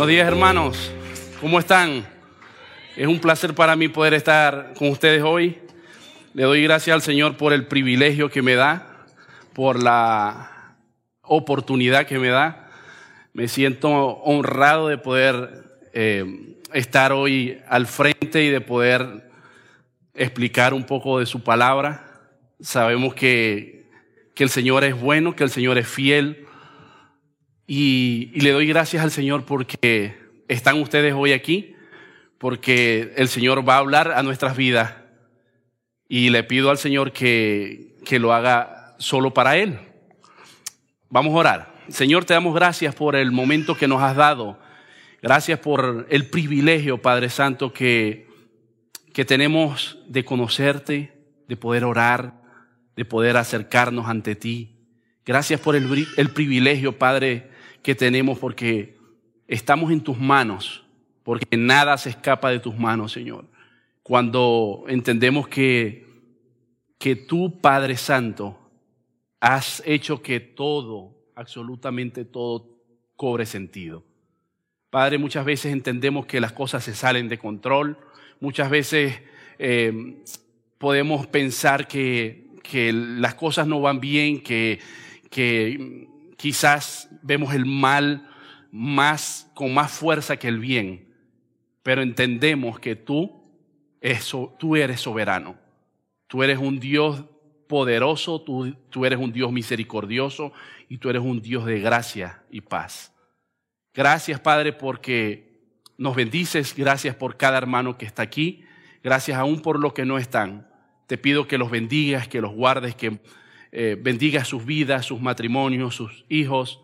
Buenos días hermanos, ¿cómo están? Es un placer para mí poder estar con ustedes hoy. Le doy gracias al Señor por el privilegio que me da, por la oportunidad que me da. Me siento honrado de poder eh, estar hoy al frente y de poder explicar un poco de su palabra. Sabemos que, que el Señor es bueno, que el Señor es fiel y, le doy gracias al Señor porque están ustedes hoy aquí, porque el Señor va a hablar a nuestras vidas. Y le pido al Señor que, que lo haga solo para Él. Vamos a orar. Señor, te damos gracias por el momento que nos has dado. Gracias por el privilegio, Padre Santo, que, que tenemos de conocerte, de poder orar, de poder acercarnos ante ti. Gracias por el, el privilegio, Padre, que tenemos porque estamos en tus manos, porque nada se escapa de tus manos, Señor. Cuando entendemos que, que tú, Padre Santo, has hecho que todo, absolutamente todo, cobre sentido. Padre, muchas veces entendemos que las cosas se salen de control, muchas veces eh, podemos pensar que, que, las cosas no van bien, que, que quizás vemos el mal más, con más fuerza que el bien, pero entendemos que tú, tú eres soberano. Tú eres un Dios poderoso, tú, tú eres un Dios misericordioso y tú eres un Dios de gracia y paz. Gracias, Padre, porque nos bendices. Gracias por cada hermano que está aquí. Gracias aún por los que no están. Te pido que los bendigas, que los guardes, que eh, bendiga sus vidas, sus matrimonios, sus hijos.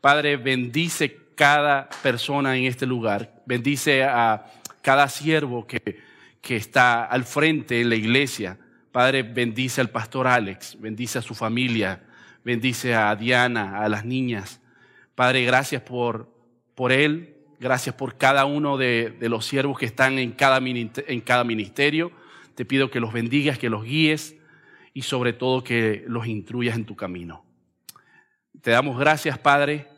Padre, bendice cada persona en este lugar. Bendice a cada siervo que, que está al frente en la iglesia. Padre, bendice al pastor Alex, bendice a su familia, bendice a Diana, a las niñas. Padre, gracias por, por él, gracias por cada uno de, de los siervos que están en cada, en cada ministerio. Te pido que los bendigas, que los guíes y sobre todo que los instruyas en tu camino. Te damos gracias, Padre.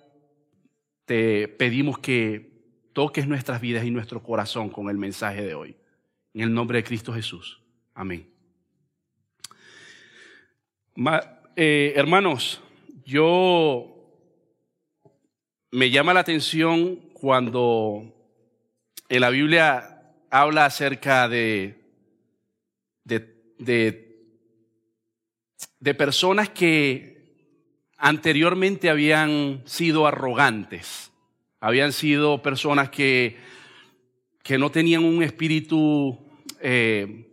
Te pedimos que toques nuestras vidas y nuestro corazón con el mensaje de hoy. En el nombre de Cristo Jesús. Amén. Eh, hermanos, yo me llama la atención cuando en la Biblia habla acerca de, de, de de personas que anteriormente habían sido arrogantes, habían sido personas que, que no tenían un espíritu eh,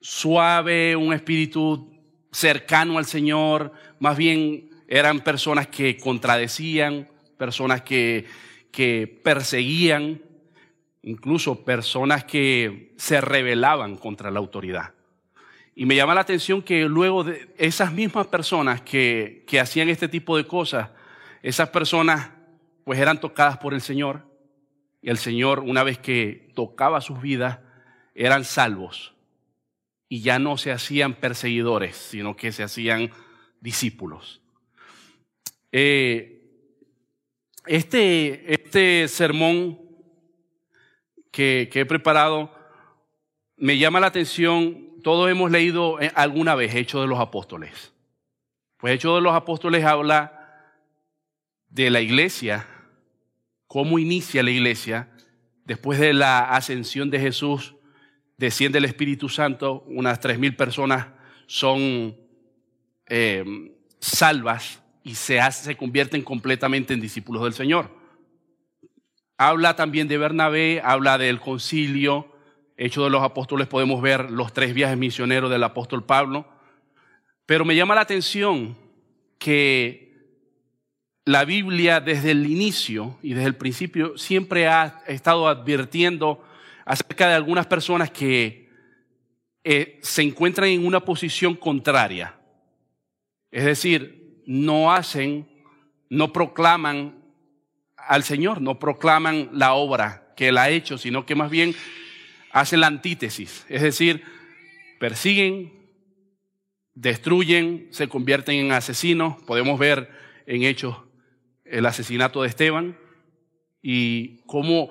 suave, un espíritu cercano al Señor, más bien eran personas que contradecían, personas que, que perseguían, incluso personas que se rebelaban contra la autoridad. Y me llama la atención que luego de esas mismas personas que, que hacían este tipo de cosas, esas personas pues eran tocadas por el Señor. Y el Señor, una vez que tocaba sus vidas, eran salvos. Y ya no se hacían perseguidores, sino que se hacían discípulos. Eh, este, este sermón que, que he preparado me llama la atención todos hemos leído eh, alguna vez Hechos de los Apóstoles. Pues Hechos de los Apóstoles habla de la iglesia, cómo inicia la iglesia después de la ascensión de Jesús, desciende el Espíritu Santo, unas tres mil personas son eh, salvas y se, se convierten completamente en discípulos del Señor. Habla también de Bernabé, habla del concilio, Hechos de los Apóstoles podemos ver los tres viajes misioneros del apóstol Pablo. Pero me llama la atención que la Biblia desde el inicio y desde el principio siempre ha estado advirtiendo acerca de algunas personas que eh, se encuentran en una posición contraria. Es decir, no hacen, no proclaman al Señor, no proclaman la obra que Él ha hecho, sino que más bien hacen la antítesis, es decir, persiguen, destruyen, se convierten en asesinos. Podemos ver en hechos el asesinato de Esteban y cómo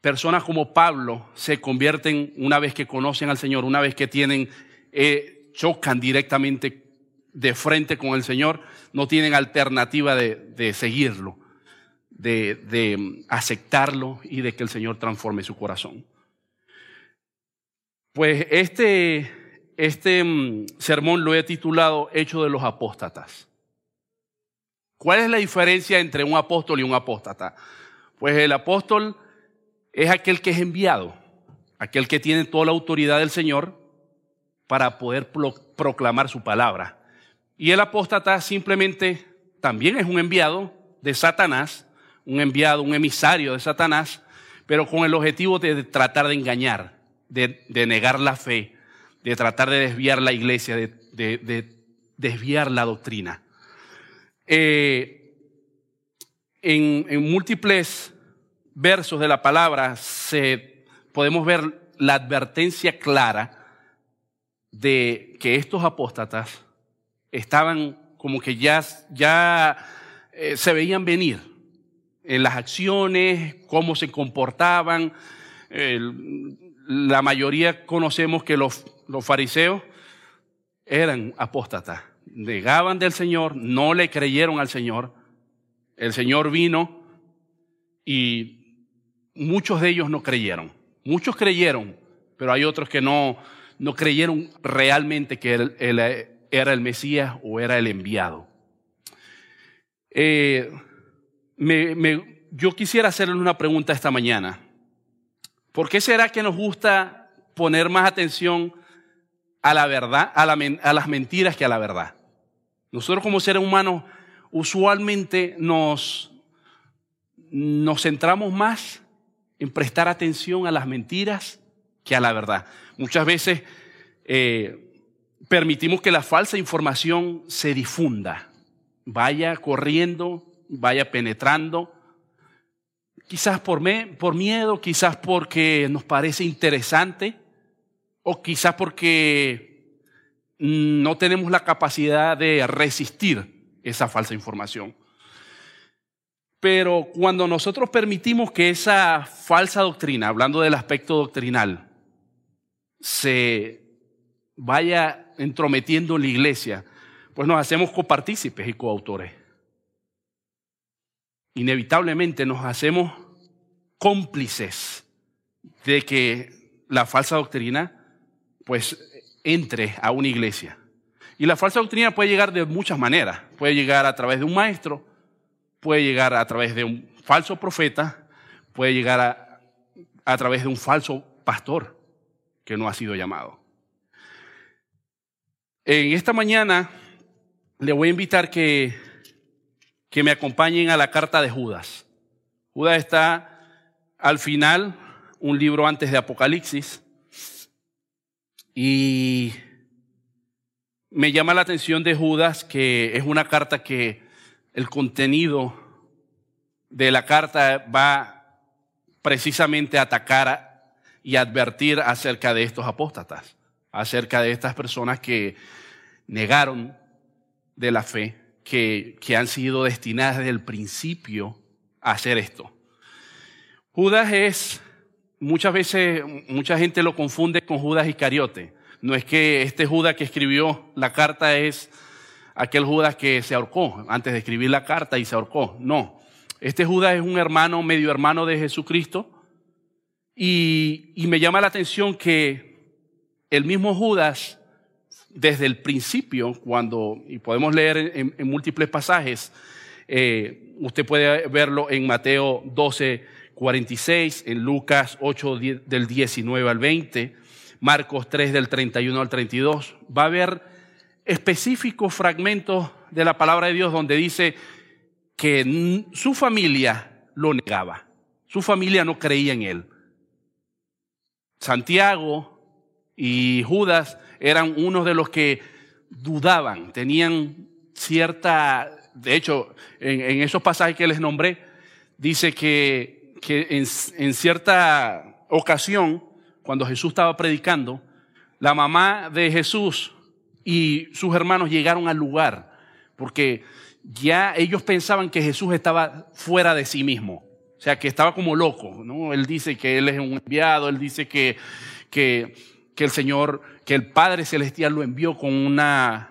personas como Pablo se convierten una vez que conocen al Señor, una vez que tienen, eh, chocan directamente de frente con el Señor, no tienen alternativa de, seguirlo, de, de aceptarlo y de que el Señor transforme su corazón. Pues este, este mm, sermón lo he titulado Hecho de los Apóstatas. ¿Cuál es la diferencia entre un apóstol y un apóstata? Pues el apóstol es aquel que es enviado, aquel que tiene toda la autoridad del Señor para poder proclamar su palabra. Y el apóstata simplemente también es un enviado de Satanás, un enviado, un emisario de Satanás, pero con el objetivo de tratar de engañar, de, negar la fe, de tratar de desviar la iglesia, de, desviar la doctrina. Eh, en, en múltiples versos de la palabra se, podemos ver la advertencia clara de que estos apóstatas estaban como que ya, ya eh, se veían venir en las acciones, cómo se comportaban. La mayoría conocemos que los, fariseos eran apóstatas, negaban del Señor, no le creyeron al Señor. El Señor vino y muchos de ellos no creyeron. Muchos creyeron, pero hay otros que no, no creyeron realmente que él, era el Mesías o era el enviado. Eh, yo quisiera hacerle una pregunta esta mañana. ¿Por qué será que nos gusta poner más atención a la verdad, a, las mentiras que a la verdad? Nosotros como seres humanos usualmente nos, nos centramos más en prestar atención a las mentiras que a la verdad. Muchas veces eh, permitimos que la falsa información se difunda, vaya corriendo, vaya penetrando, quizás por, miedo, quizás porque nos parece interesante o quizás porque no tenemos la capacidad de resistir esa falsa información. Pero cuando nosotros permitimos que esa falsa doctrina, hablando del aspecto doctrinal, se vaya entrometiendo en la iglesia, pues nos hacemos copartícipes y coautores. Inevitablemente nos hacemos cómplices de que la falsa doctrina pues entre a una iglesia. Y la falsa doctrina puede llegar de muchas maneras. Puede llegar a través de un maestro, puede llegar a través de un falso profeta, puede llegar a, a través de un falso pastor que no ha sido llamado. En esta mañana le voy a invitar que, que me acompañen a la carta de Judas. Judas está al final, un libro antes de Apocalipsis, y me llama la atención de Judas que es una carta que el contenido de la carta va precisamente a atacar y advertir acerca de estos apóstatas, acerca de estas personas que negaron de la fe, que, que han sido destinadas desde el principio a hacer esto. Judas es, muchas veces, mucha gente lo confunde con Judas Iscariote. No es que este Judas que escribió la carta es aquel Judas que se ahorcó antes de escribir la carta y se ahorcó. No. Este Judas es un hermano, medio hermano de Jesucristo. Y, me llama la atención que el mismo Judas, desde el principio, cuando, y podemos leer en, múltiples pasajes, eh, usted puede verlo en Mateo 12, 46, en Lucas 8, del 19 al 20, Marcos 3, del 31 al 32. Va a haber específicos fragmentos de la palabra de Dios donde dice que su familia lo negaba. Su familia no creía en él. Santiago y Judas eran unos de los que dudaban, tenían cierta, de hecho, en, esos pasajes que les nombré, dice que, que en, en cierta ocasión, cuando Jesús estaba predicando, la mamá de Jesús y sus hermanos llegaron al lugar, porque ya ellos pensaban que Jesús estaba fuera de sí mismo. sea, que estaba como loco, ¿no? Él dice que él es un enviado, él dice que, que, que el Señor, que el Padre Celestial lo envió con una,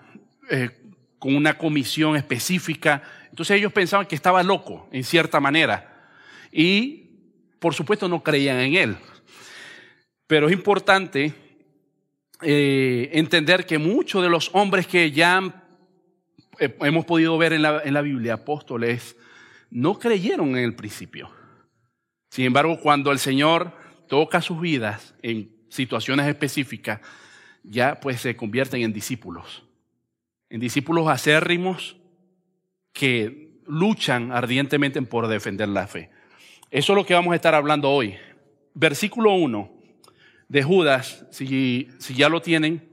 eh, con una comisión específica. Entonces ellos pensaban que estaba loco, en cierta manera. Y, por supuesto, no creían en él. Pero es importante eh, entender que muchos de los hombres que ya eh, hemos podido ver en la, en la Biblia, apóstoles, no creyeron en el principio. Sin embargo, cuando el Señor toca sus vidas en situaciones específicas, ya pues se convierten en discípulos. En discípulos acérrimos que luchan ardientemente por defender la fe. Eso es lo que vamos a estar hablando hoy. Versículo 1 de Judas, si, si ya lo tienen,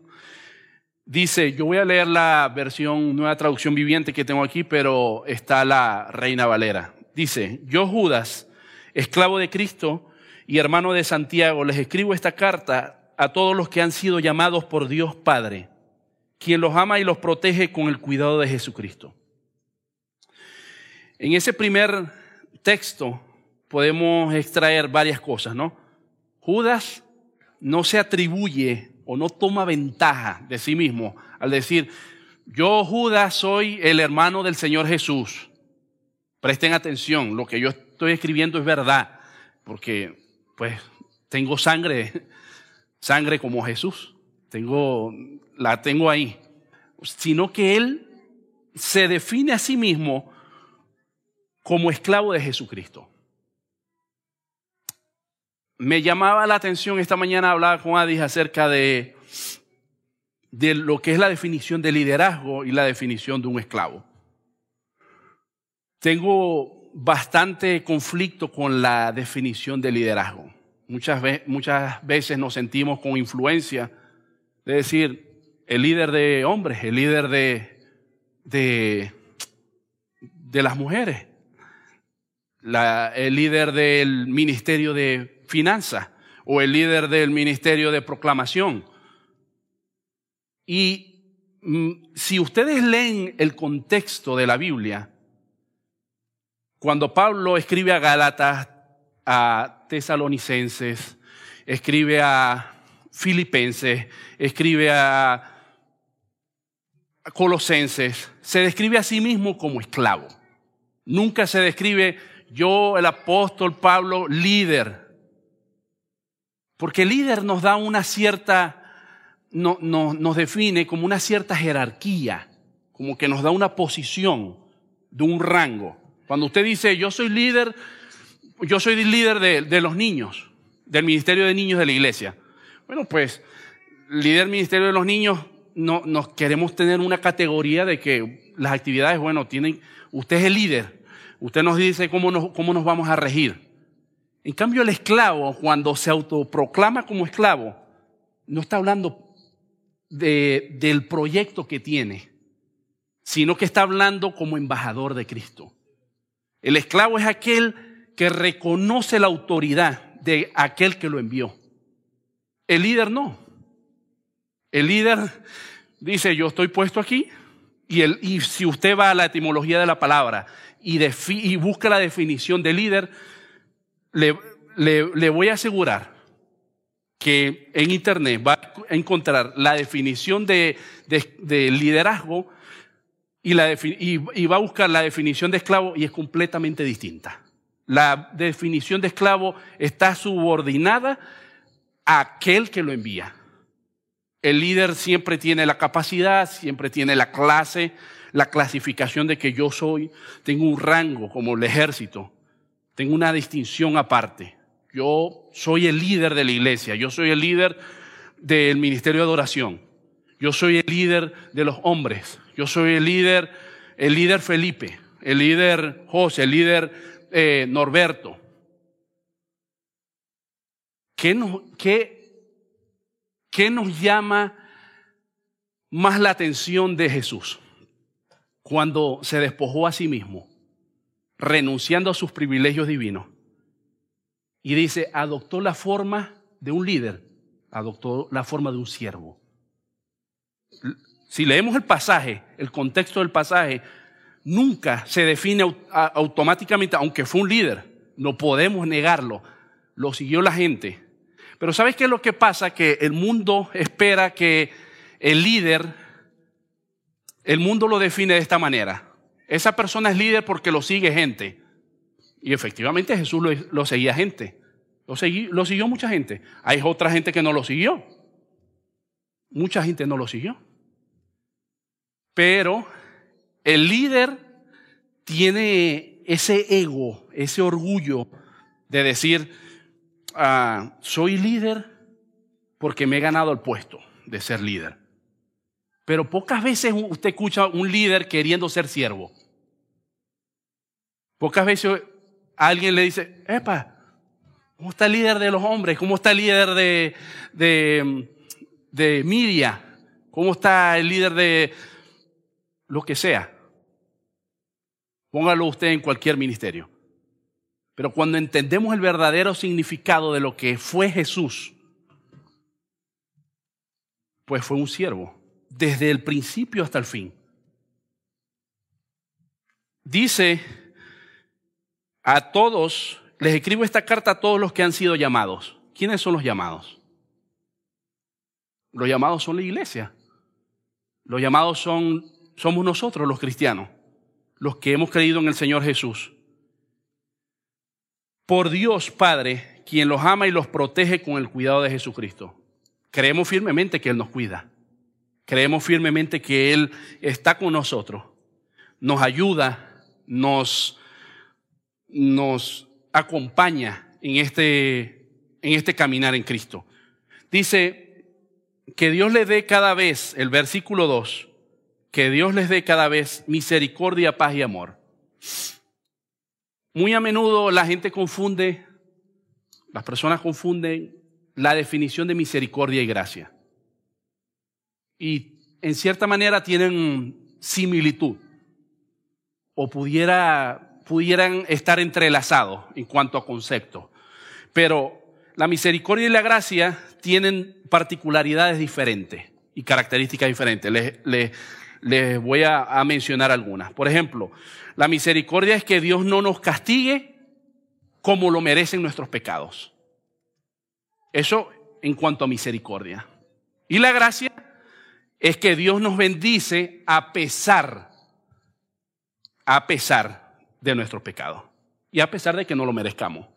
dice, yo voy a leer la versión, nueva traducción viviente que tengo aquí, pero está la Reina Valera. Dice, yo Judas, esclavo de Cristo y hermano de Santiago, les escribo esta carta a todos los que han sido llamados por Dios Padre, quien los ama y los protege con el cuidado de Jesucristo. En ese primer texto podemos extraer varias cosas, ¿no? Judas no se atribuye o no toma ventaja de sí mismo al decir, yo Judas soy el hermano del Señor Jesús. Presten atención, lo que yo estoy escribiendo es verdad, porque pues tengo sangre, sangre como Jesús, tengo, la tengo ahí, sino que él se define a sí mismo como esclavo de Jesucristo. Me llamaba la atención esta mañana hablaba con Adis acerca de, de lo que es la definición de liderazgo y la definición de un esclavo. Tengo bastante conflicto con la definición de liderazgo. Muchas, veces nos sentimos con influencia de decir, el líder de hombres, el líder de, de, las mujeres, el líder del ministerio de finanzas o el líder del ministerio de proclamación. Y mm, si ustedes leen el contexto de la Biblia, cuando Pablo escribe a Gálatas, a tesalonicenses, escribe a filipenses, escribe a colosenses, se describe a sí mismo como esclavo. Nunca se describe yo, el apóstol Pablo, líder. Porque líder nos da una cierta, no, nos define como una cierta jerarquía, como que nos da una posición de un rango. Cuando usted dice, yo soy líder, yo soy líder de, los niños, del Ministerio de Niños de la Iglesia. Bueno, pues, líder del Ministerio de los Niños, no, nos queremos tener una categoría de que las actividades, bueno, tienen, usted es el líder, usted nos dice cómo nos, cómo nos vamos a regir. En cambio, el esclavo, cuando se autoproclama como esclavo, no está hablando de, del proyecto que tiene, sino que está hablando como embajador de Cristo. El esclavo es aquel que reconoce la autoridad de aquel que lo envió. El líder no. El líder dice, yo estoy puesto aquí, y, el, y si usted va a la etimología de la palabra y, y busca la definición de líder, le, le, voy a asegurar que en Internet va a encontrar la definición de, de liderazgo y, la va a buscar la definición de esclavo y es completamente distinta. La definición de esclavo está subordinada a aquel que lo envía. El líder siempre tiene la capacidad, siempre tiene la clase, la clasificación de que yo soy, tengo un rango como el ejército, tengo una distinción aparte. Yo soy el líder de la iglesia, yo soy el líder del ministerio de adoración, yo soy el líder de los hombres, yo soy el líder, el líder Felipe, el líder José, el líder eh, Norberto. ¿Qué nos, qué, ¿Qué nos llama más la atención de Jesús? Cuando se despojó a sí mismo, renunciando a sus privilegios divinos. Y dice, adoptó la forma de un líder, adoptó la forma de un siervo. Si leemos el pasaje, el contexto del pasaje, nunca se define automáticamente, aunque fue un líder, No podemos negarlo. Lo siguió la gente. Pero ¿sabes qué es lo que pasa? Que el mundo espera que el líder, el mundo lo define de esta manera. Esa persona es líder porque lo sigue gente. Y efectivamente Jesús lo, seguía gente. Lo, lo siguió mucha gente. Hay otra gente que no lo siguió. Mucha gente no lo siguió. Pero el líder tiene ese ego, ese orgullo de decir, ah, soy líder porque me he ganado el puesto de ser líder. Pero pocas veces usted escucha a un líder queriendo ser siervo. Pocas veces alguien le dice, epa, ¿cómo está el líder de los hombres? ¿Cómo está el líder de, de, de Miria? ¿Cómo está el líder de lo que sea? Póngalo usted en cualquier ministerio. Pero cuando entendemos el verdadero significado de lo que fue Jesús, pues fue un siervo, desde el principio hasta el fin. Dice a todos, les escribo esta carta a todos los que han sido llamados. ¿Quiénes son los llamados? Los llamados son la iglesia. Los llamados son, somos nosotros los cristianos, los que hemos creído en el Señor Jesús. Por Dios Padre, quien los ama y los protege con el cuidado de Jesucristo. Creemos firmemente que Él nos cuida. Creemos firmemente que Él está con nosotros. Nos ayuda, nos nos acompaña en este, en este caminar en Cristo. Dice que Dios le dé cada vez, el versículo 2, que Dios les dé cada vez misericordia, paz y amor. Muy a menudo la gente confunde, las personas confunden la definición de misericordia y gracia. Y en cierta manera tienen similitud. O pudiera pudieran estar entrelazados en cuanto a concepto. Pero la misericordia y la gracia tienen particularidades diferentes y características diferentes. Les, voy a, a mencionar algunas. Por ejemplo, la misericordia es que Dios no nos castigue como lo merecen nuestros pecados. Eso en cuanto a misericordia. Y la gracia es que Dios nos bendice a pesar, a pesar de nuestro pecado. Y a pesar de que no lo merezcamos.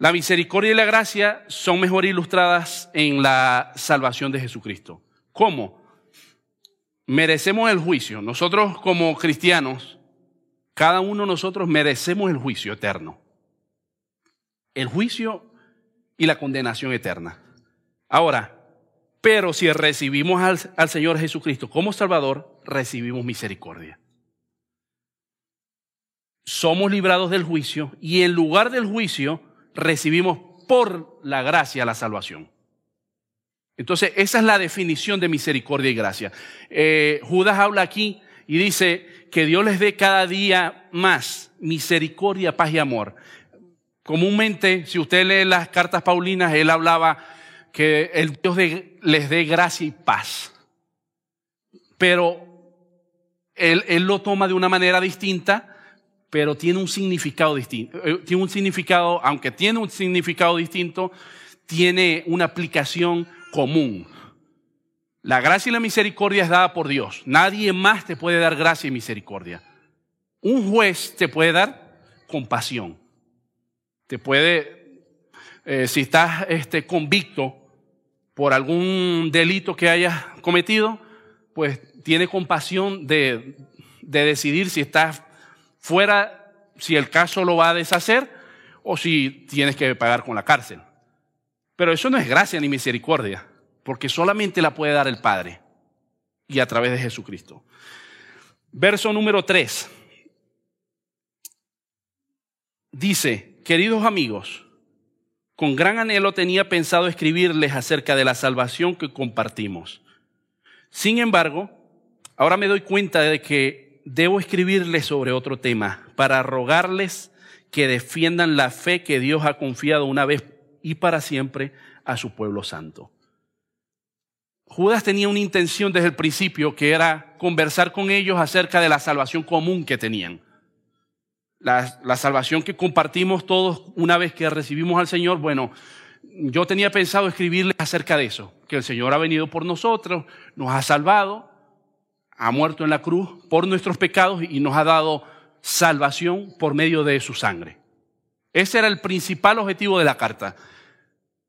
La misericordia y la gracia son mejor ilustradas en la salvación de Jesucristo. ¿Cómo? Merecemos el juicio. Nosotros como cristianos, cada uno de nosotros merecemos el juicio eterno. El juicio y la condenación eterna. Ahora, pero si recibimos al, al Señor Jesucristo como Salvador, recibimos misericordia somos librados del juicio y en lugar del juicio recibimos por la gracia la salvación. Entonces, esa es la definición de misericordia y gracia. Eh, Judas habla aquí y dice que Dios les dé cada día más misericordia, paz y amor. Comúnmente, si usted lee las cartas paulinas, él hablaba que el Dios les dé gracia y paz. Pero él, él lo toma de una manera distinta pero tiene un significado distinto. Eh, tiene un significado, aunque tiene un significado distinto, tiene una aplicación común. La gracia y la misericordia es dada por Dios. Nadie más te puede dar gracia y misericordia. Un juez te puede dar compasión. Te puede, eh, si estás este, convicto por algún delito que hayas cometido, pues tiene compasión de, de decidir si estás fuera si el caso lo va a deshacer o si tienes que pagar con la cárcel. Pero eso no es gracia ni misericordia, porque solamente la puede dar el Padre y a través de Jesucristo. Verso número 3. Dice, queridos amigos, con gran anhelo tenía pensado escribirles acerca de la salvación que compartimos. Sin embargo, ahora me doy cuenta de que debo escribirles sobre otro tema para rogarles que defiendan la fe que Dios ha confiado una vez y para siempre a su pueblo santo. Judas tenía una intención desde el principio que era conversar con ellos acerca de la salvación común que tenían. la, salvación que compartimos todos una vez que recibimos al Señor, bueno, yo tenía pensado escribirles acerca de eso, que el Señor ha venido por nosotros, nos ha salvado, ha muerto en la cruz por nuestros pecados y nos ha dado salvación por medio de su sangre. Ese era el principal objetivo de la carta.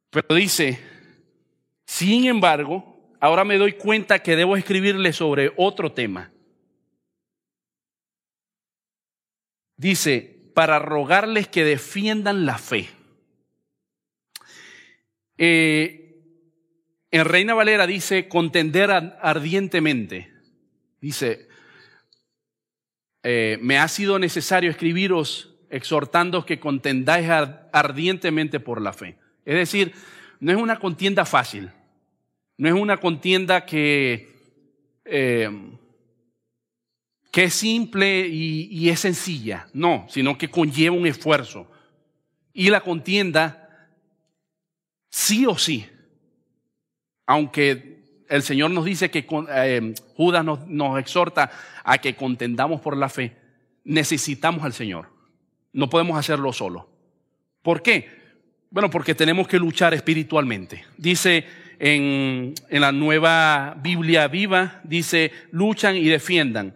Pero dice, sin embargo, ahora me doy cuenta que debo escribirle sobre otro tema. Dice, para rogarles que defiendan la fe. Eh, en Reina Valera dice contender ardientemente. Dice, eh, me ha sido necesario escribiros exhortando que contendáis ardientemente por la fe. Es decir, no es una contienda fácil, no es una contienda que, eh, que es simple y es sencilla, no, sino que conlleva un esfuerzo. Y la contienda sí o sí, aunque el Señor nos dice que eh, Judas nos, exhorta a que contendamos por la fe, necesitamos al Señor. No podemos hacerlo solo. ¿Por qué? Bueno, porque tenemos que luchar espiritualmente. Dice en, en, la nueva Biblia viva, dice, luchan y defiendan.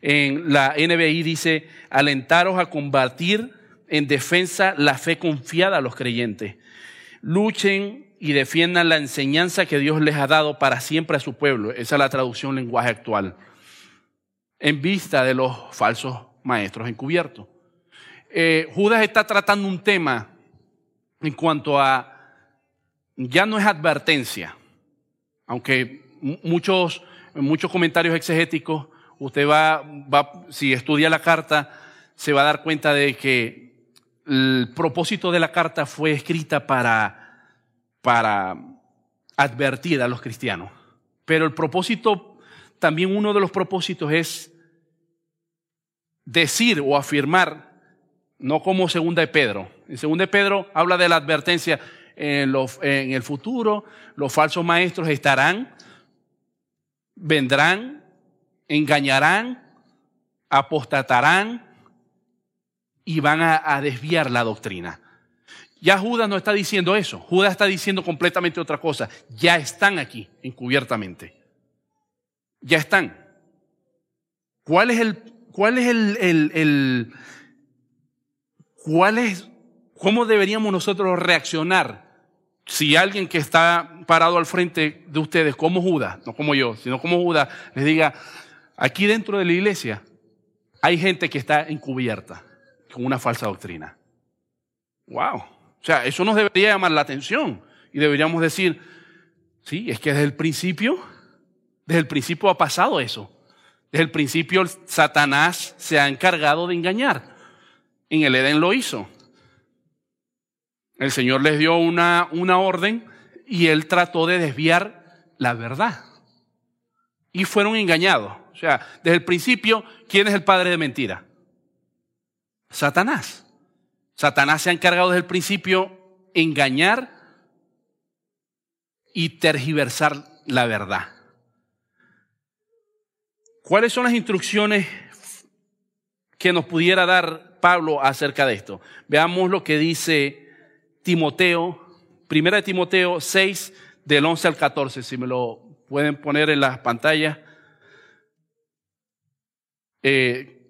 En la NBI dice, alentaros a combatir en defensa la fe confiada a los creyentes luchen y defiendan la enseñanza que Dios les ha dado para siempre a su pueblo. Esa es la traducción lenguaje actual. En vista de los falsos maestros encubiertos. Eh, Judas está tratando un tema en cuanto a, ya no es advertencia, aunque muchos, muchos comentarios exegéticos, usted va, va, si estudia la carta, se va a dar cuenta de que el propósito de la carta fue escrita para, para advertir a los cristianos. Pero el propósito, también uno de los propósitos es decir o afirmar, no como segunda de Pedro. En segunda de Pedro habla de la advertencia en, en el futuro, los falsos maestros estarán, vendrán, engañarán, apostatarán, y van a, desviar la doctrina. Ya Judas no está diciendo eso, Judas está diciendo completamente otra cosa. Ya están aquí, encubiertamente. Ya están. ¿Cuál es el, cuál es el, el, el cuál es, cómo deberíamos nosotros reaccionar si alguien que está parado al frente de ustedes, como Judas, no como yo, sino como Judas, les diga, aquí dentro de la iglesia hay gente que está encubierta con una falsa doctrina. ¡Wow! O sea, eso nos debería llamar la atención y deberíamos decir, sí, es que desde el principio, desde el principio ha pasado eso. Desde el principio Satanás se ha encargado de engañar. En el Edén lo hizo. El Señor les dio una, una orden y él trató de desviar la verdad. Y fueron engañados. O sea, desde el principio, ¿quién es el padre de mentira? Satanás. Satanás se ha encargado desde el principio engañar y tergiversar la verdad. ¿Cuáles son las instrucciones que nos pudiera dar Pablo acerca de esto? Veamos lo que dice Timoteo, primera de Timoteo 6, del 11 al 14, si me lo pueden poner en las pantallas. Eh,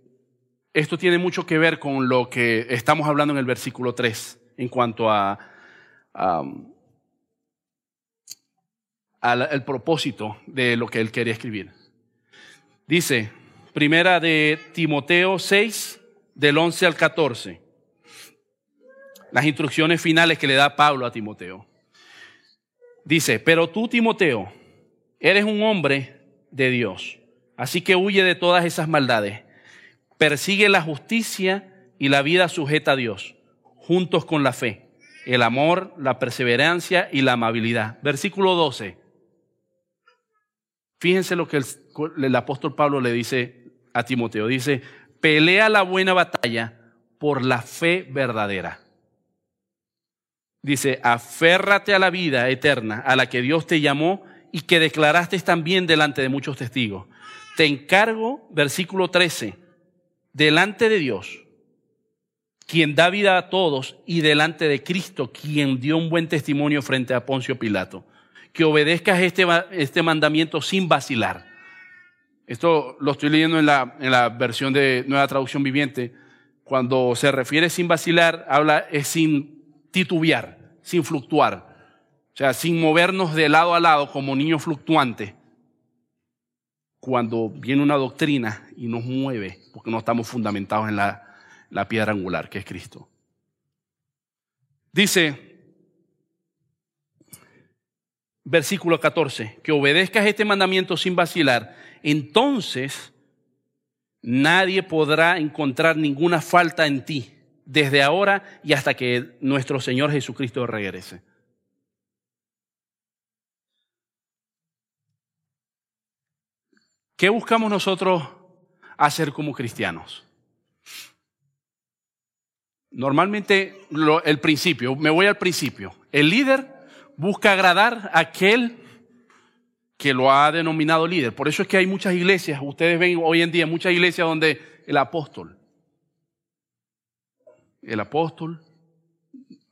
esto tiene mucho que ver con lo que estamos hablando en el versículo 3 en cuanto a, al propósito de lo que él quería escribir. Dice, primera de Timoteo 6, del 11 al 14, las instrucciones finales que le da Pablo a Timoteo. Dice, pero tú, Timoteo, eres un hombre de Dios, así que huye de todas esas maldades persigue la justicia y la vida sujeta a Dios, juntos con la fe, el amor, la perseverancia y la amabilidad. Versículo 12. Fíjense lo que el, apóstol Pablo le dice a Timoteo. Dice, pelea la buena batalla por la fe verdadera. Dice, aférrate a la vida eterna a la que Dios te llamó y que declaraste también delante de muchos testigos. Te encargo, versículo 13, delante de Dios quien da vida a todos, y delante de Cristo, quien dio un buen testimonio frente a Poncio Pilato. Que obedezcas este, este mandamiento sin vacilar. Esto lo estoy leyendo en la, en la versión de Nueva Traducción Viviente. Cuando se refiere sin vacilar, habla es sin titubear, sin fluctuar. O sea, sin movernos de lado a lado como niños fluctuantes. Cuando viene una doctrina y nos mueve, porque no estamos fundamentados en la, piedra angular, que es Cristo. Dice, versículo 14, que obedezcas este mandamiento sin vacilar, entonces nadie podrá encontrar ninguna falta en ti desde ahora y hasta que nuestro Señor Jesucristo regrese. ¿Qué buscamos nosotros hacer como cristianos? Normalmente el principio, me voy al principio. El líder busca agradar a aquel que lo ha denominado líder. Por eso es que hay muchas iglesias, ustedes ven hoy en día muchas iglesias donde el apóstol, el apóstol,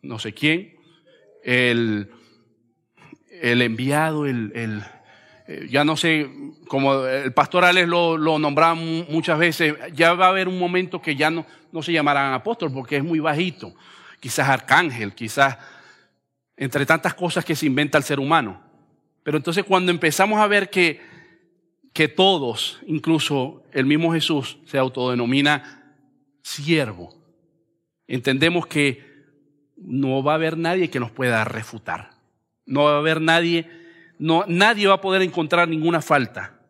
no sé quién, el, el enviado, el, el eh, ya no sé, como el pastor Alex lo, lo nombraba muchas veces, ya va a haber un momento que ya no, no se llamarán apóstol porque es muy bajito, quizás arcángel, quizás entre tantas cosas que se inventa el ser humano. Pero entonces cuando empezamos a ver que, que todos, incluso el mismo Jesús, se autodenomina siervo, entendemos que no va a haber nadie que nos pueda refutar. No va a haber nadie, no, nadie va a poder encontrar ninguna falta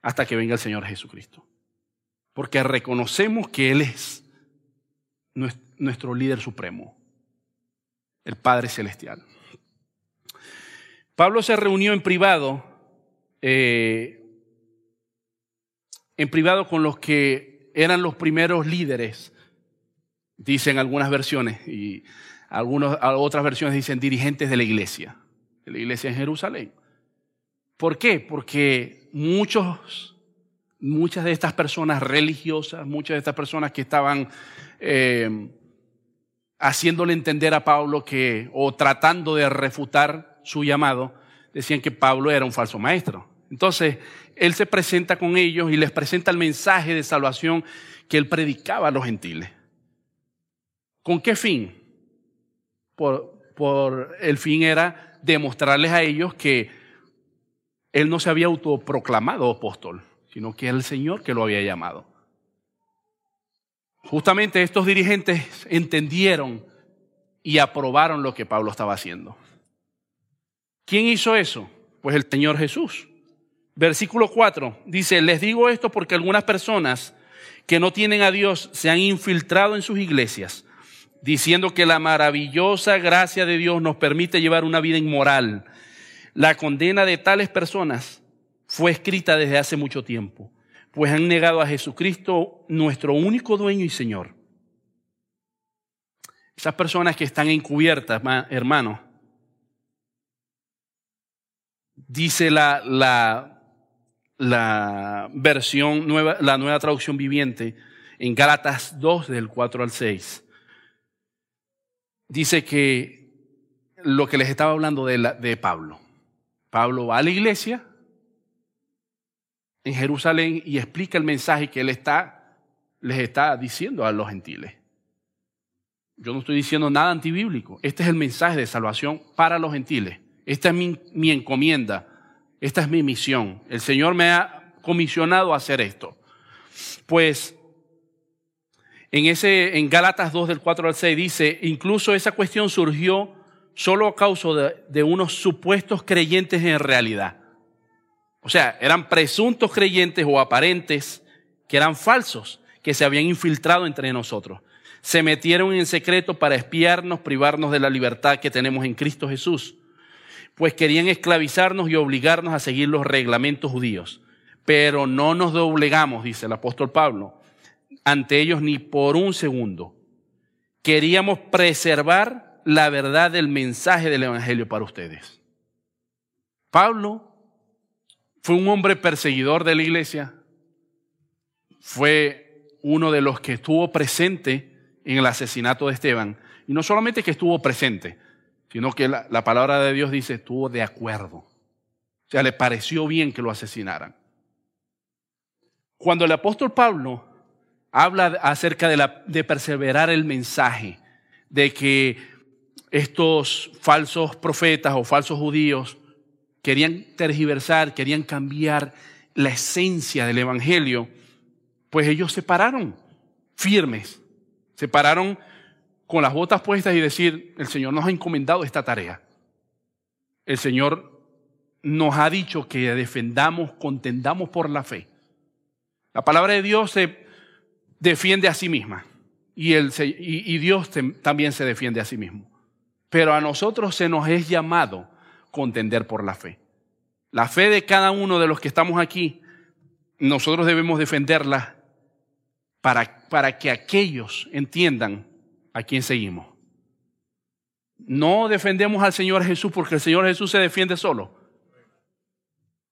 hasta que venga el Señor Jesucristo. Porque reconocemos que Él es nuestro líder supremo, el Padre Celestial. Pablo se reunió en privado, eh, en privado con los que eran los primeros líderes dicen algunas versiones y algunas, otras versiones dicen dirigentes de la iglesia, la iglesia en Jerusalén. ¿Por qué? Porque muchos, muchas de estas personas religiosas, muchas de estas personas que estaban eh, haciéndole entender a Pablo que, o tratando de refutar su llamado, decían que Pablo era un falso maestro. Entonces, él se presenta con ellos y les presenta el mensaje de salvación que él predicaba a los gentiles. ¿Con qué fin? Por, por el fin era demostrarles a ellos que él no se había autoproclamado apóstol, sino que era el Señor que lo había llamado. Justamente estos dirigentes entendieron y aprobaron lo que Pablo estaba haciendo. ¿Quién hizo eso? Pues el Señor Jesús. Versículo 4 dice, les digo esto porque algunas personas que no tienen a Dios se han infiltrado en sus iglesias diciendo que la maravillosa gracia de Dios nos permite llevar una vida inmoral. La condena de tales personas fue escrita desde hace mucho tiempo, pues han negado a Jesucristo, nuestro único dueño y Señor. Esas personas que están encubiertas, hermanos, dice la, la, la versión nueva, la nueva traducción viviente en Gálatas 2 del 4 al 6 dice que lo que les estaba hablando de, de Pablo. Pablo va a la iglesia en Jerusalén y explica el mensaje que él está, les está diciendo a los gentiles. Yo no estoy diciendo nada antibíblico. Este es el mensaje de salvación para los gentiles. Esta es mi, mi encomienda. Esta es mi misión. El Señor me ha comisionado a hacer esto. Pues en, ese, en Gálatas 2 del 4 al 6 dice, incluso esa cuestión surgió solo a causa de, de unos supuestos creyentes en realidad. O sea, eran presuntos creyentes o aparentes que eran falsos, que se habían infiltrado entre nosotros. Se metieron en secreto para espiarnos, privarnos de la libertad que tenemos en Cristo Jesús, pues querían esclavizarnos y obligarnos a seguir los reglamentos judíos. Pero no nos doblegamos, dice el apóstol Pablo ante ellos ni por un segundo. Queríamos preservar la verdad del mensaje del Evangelio para ustedes. Pablo fue un hombre perseguidor de la iglesia, fue uno de los que estuvo presente en el asesinato de Esteban. Y no solamente que estuvo presente, sino que la, la palabra de Dios dice estuvo de acuerdo. O sea, le pareció bien que lo asesinaran. Cuando el apóstol Pablo habla acerca de, la, de perseverar el mensaje, de que estos falsos profetas o falsos judíos querían tergiversar, querían cambiar la esencia del Evangelio, pues ellos se pararon firmes, se pararon con las botas puestas y decir, el Señor nos ha encomendado esta tarea. El Señor nos ha dicho que defendamos, contendamos por la fe. La palabra de Dios se defiende a sí misma y, el, y, Dios también se defiende a sí mismo. Pero a nosotros se nos es llamado contender por la fe. La fe de cada uno de los que estamos aquí, nosotros debemos defenderla para, para que aquellos entiendan a quién seguimos. No defendemos al Señor Jesús porque el Señor Jesús se defiende solo.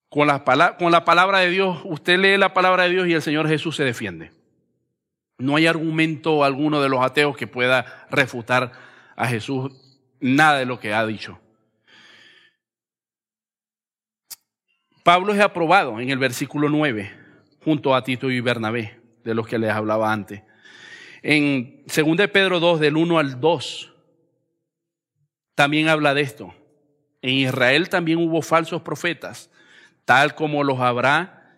Con la, con la palabra de Dios, usted lee la palabra de Dios y el Señor Jesús se defiende. No hay argumento alguno de los ateos que pueda refutar a Jesús nada de lo que ha dicho. Pablo es aprobado en el versículo 9 junto a Tito y Bernabé, de los que les hablaba antes. En 2 de Pedro 2, del 1 al 2, también habla de esto. En Israel también hubo falsos profetas, tal como los habrá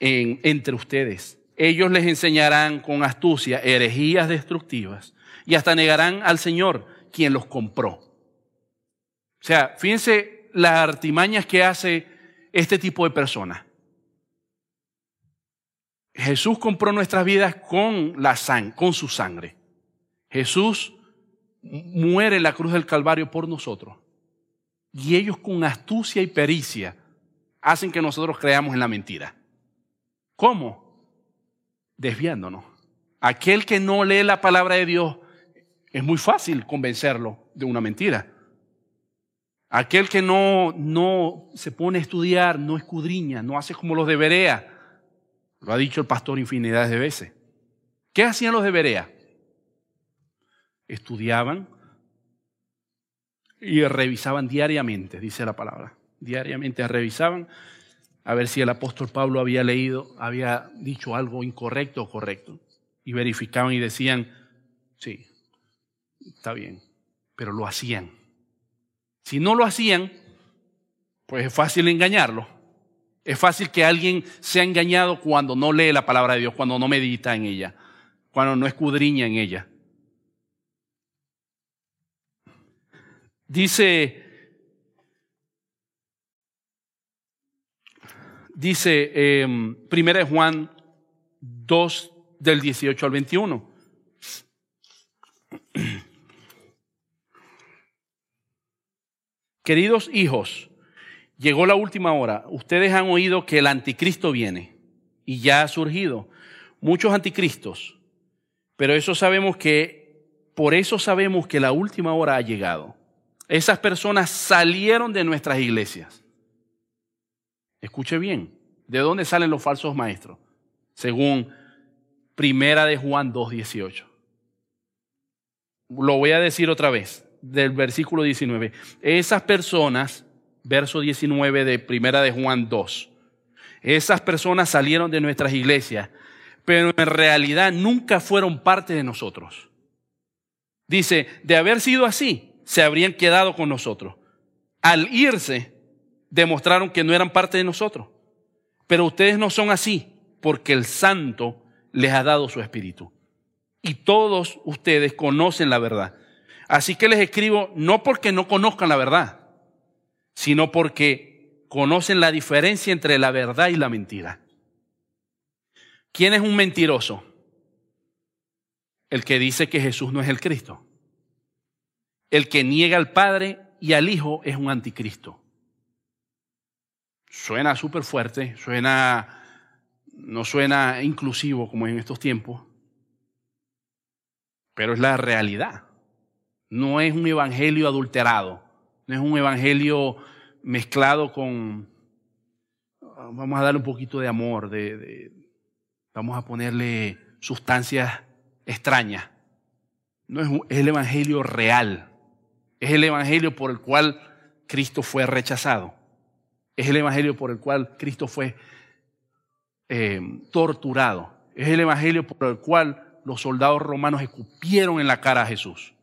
en, entre ustedes ellos les enseñarán con astucia herejías destructivas y hasta negarán al Señor quien los compró. O sea, fíjense las artimañas que hace este tipo de personas. Jesús compró nuestras vidas con la sangre, con su sangre. Jesús muere en la cruz del Calvario por nosotros. Y ellos con astucia y pericia hacen que nosotros creamos en la mentira. ¿Cómo? Desviándonos. Aquel que no lee la palabra de Dios, es muy fácil convencerlo de una mentira. Aquel que no, no se pone a estudiar, no escudriña, no hace como los de Berea. Lo ha dicho el pastor infinidades de veces. ¿Qué hacían los de Berea? Estudiaban y revisaban diariamente, dice la palabra. Diariamente revisaban a ver si el apóstol Pablo había leído, había dicho algo incorrecto o correcto. Y verificaban y decían, sí, está bien, pero lo hacían. Si no lo hacían, pues es fácil engañarlo. Es fácil que alguien sea engañado cuando no lee la palabra de Dios, cuando no medita en ella, cuando no escudriña en ella. Dice dice eh, Primera Juan 2 del 18 al 21. Queridos hijos, llegó la última hora. Ustedes han oído que el anticristo viene y ya ha surgido. Muchos anticristos. Pero eso sabemos que, por eso sabemos que la última hora ha llegado. Esas personas salieron de nuestras iglesias. Escuche bien, ¿de dónde salen los falsos maestros? Según Primera de Juan 2.18. Lo voy a decir otra vez, del versículo 19. Esas personas, verso 19 de Primera de Juan 2, esas personas salieron de nuestras iglesias, pero en realidad nunca fueron parte de nosotros. Dice, de haber sido así, se habrían quedado con nosotros. Al irse, demostraron que no eran parte de nosotros. Pero ustedes no son así, porque el Santo les ha dado su Espíritu. Y todos ustedes conocen la verdad. Así que les escribo no porque no conozcan la verdad, sino porque conocen la diferencia entre la verdad y la mentira. ¿Quién es un mentiroso? El que dice que Jesús no es el Cristo. El que niega al Padre y al Hijo es un anticristo. Suena súper fuerte, suena, no suena inclusivo como en estos tiempos, pero es la realidad. No es un evangelio adulterado, no es un evangelio mezclado con, vamos a darle un poquito de amor, de, vamos a ponerle sustancias extrañas. no es, es el evangelio real. Es el evangelio por el cual Cristo fue rechazado. Es el evangelio por el cual Cristo fue eh, torturado. Es el evangelio por el cual los soldados romanos escupieron en la cara a Jesús.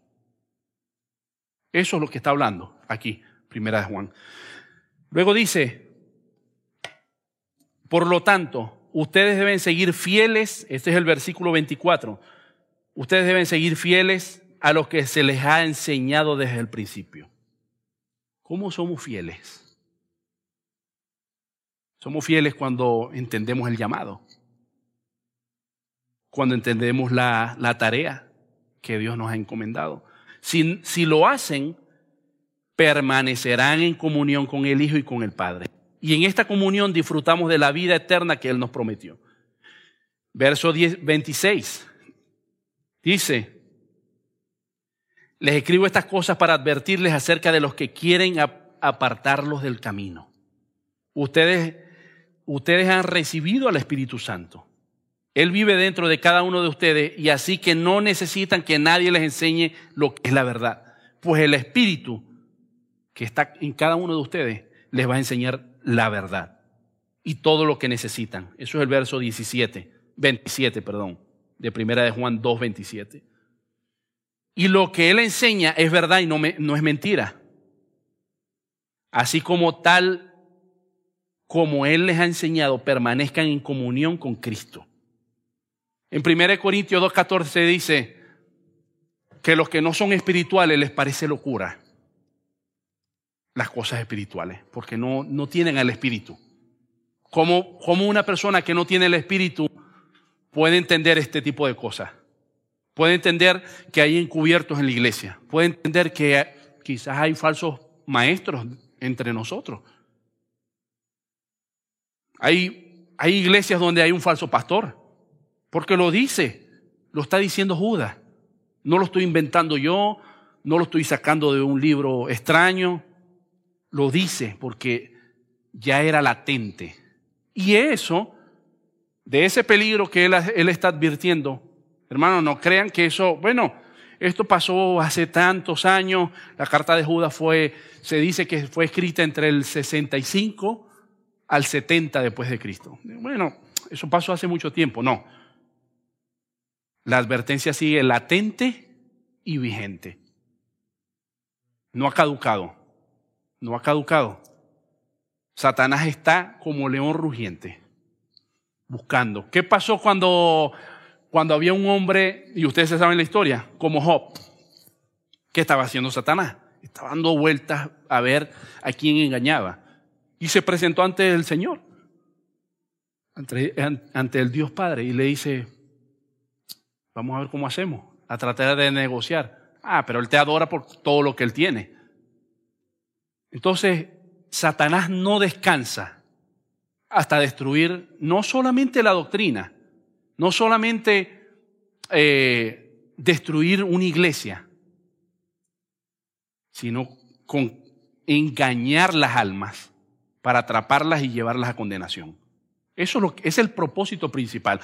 Eso es lo que está hablando aquí, primera de Juan. Luego dice, por lo tanto, ustedes deben seguir fieles, este es el versículo 24, ustedes deben seguir fieles a lo que se les ha enseñado desde el principio. ¿Cómo somos fieles? Somos fieles cuando entendemos el llamado, cuando entendemos la, tarea que Dios nos ha encomendado. Si, si lo hacen, permanecerán en comunión con el Hijo y con el Padre. Y en esta comunión disfrutamos de la vida eterna que Él nos prometió. Verso 10, 26 dice, les escribo estas cosas para advertirles acerca de los que quieren apartarlos del camino. Ustedes ustedes han recibido al Espíritu Santo. Él vive dentro de cada uno de ustedes y así que no necesitan que nadie les enseñe lo que es la verdad. Pues el Espíritu que está en cada uno de ustedes les va a enseñar la verdad y todo lo que necesitan. Eso es el verso 17, 27, perdón, de primera de Juan 2, 27. Y lo que Él enseña es verdad y no, no es mentira. Así como tal como Él les ha enseñado, permanezcan en comunión con Cristo. En 1 Corintios 2.14 dice que los que no son espirituales les parece locura las cosas espirituales, porque no, no tienen el espíritu. ¿Cómo, ¿Cómo una persona que no tiene el espíritu puede entender este tipo de cosas? Puede entender que hay encubiertos en la iglesia. Puede entender que quizás hay falsos maestros entre nosotros. Hay, hay iglesias donde hay un falso pastor, porque lo dice, lo está diciendo Judas. No lo estoy inventando yo, no lo estoy sacando de un libro extraño, lo dice porque ya era latente. Y eso, de ese peligro que él, él está advirtiendo, hermanos, no crean que eso, bueno, esto pasó hace tantos años, la carta de Judas fue, se dice que fue escrita entre el 65 al 70 después de Cristo. Bueno, eso pasó hace mucho tiempo, no. La advertencia sigue latente y vigente. No ha caducado, no ha caducado. Satanás está como león rugiente, buscando. ¿Qué pasó cuando, cuando había un hombre, y ustedes se saben la historia, como Job? ¿Qué estaba haciendo Satanás? Estaba dando vueltas a ver a quién engañaba y se presentó ante el Señor, ante, el Dios Padre, y le dice, vamos a ver cómo hacemos, a tratar de negociar. Ah, pero Él te adora por todo lo que Él tiene. Entonces, Satanás no descansa hasta destruir no solamente la doctrina, no solamente eh, destruir una iglesia, sino con engañar las almas para atraparlas y llevarlas a condenación. Eso es, lo, es el propósito principal.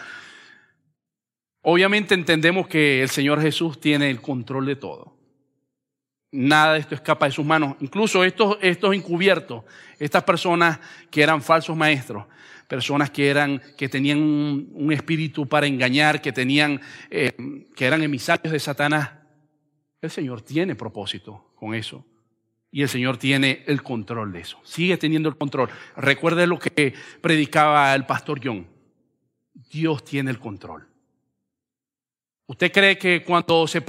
Obviamente entendemos que el Señor Jesús tiene el control de todo. Nada de esto escapa de sus manos. Incluso estos, estos encubiertos, estas personas que eran falsos maestros, personas que, eran, que tenían un, espíritu para engañar, que, tenían, eh, que eran emisarios de Satanás, el Señor tiene propósito con eso. Y el Señor tiene el control de eso. Sigue teniendo el control. Recuerde lo que predicaba el pastor John. Dios tiene el control. ¿Usted cree que cuando, se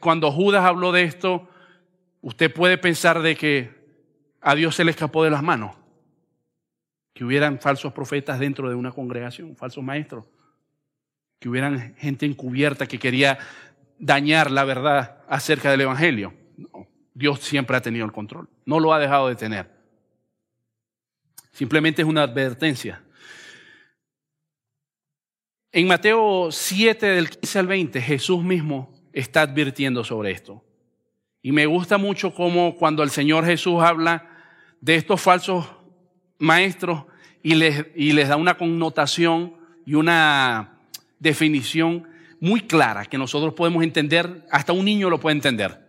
cuando Judas habló de esto, usted puede pensar de que a Dios se le escapó de las manos? Que hubieran falsos profetas dentro de una congregación, falsos maestros. Que hubieran gente encubierta que quería dañar la verdad acerca del Evangelio. Dios siempre ha tenido el control. No lo ha dejado de tener. Simplemente es una advertencia. En Mateo 7 del 15 al 20, Jesús mismo está advirtiendo sobre esto. Y me gusta mucho cómo cuando el Señor Jesús habla de estos falsos maestros y les, y les da una connotación y una definición muy clara que nosotros podemos entender, hasta un niño lo puede entender.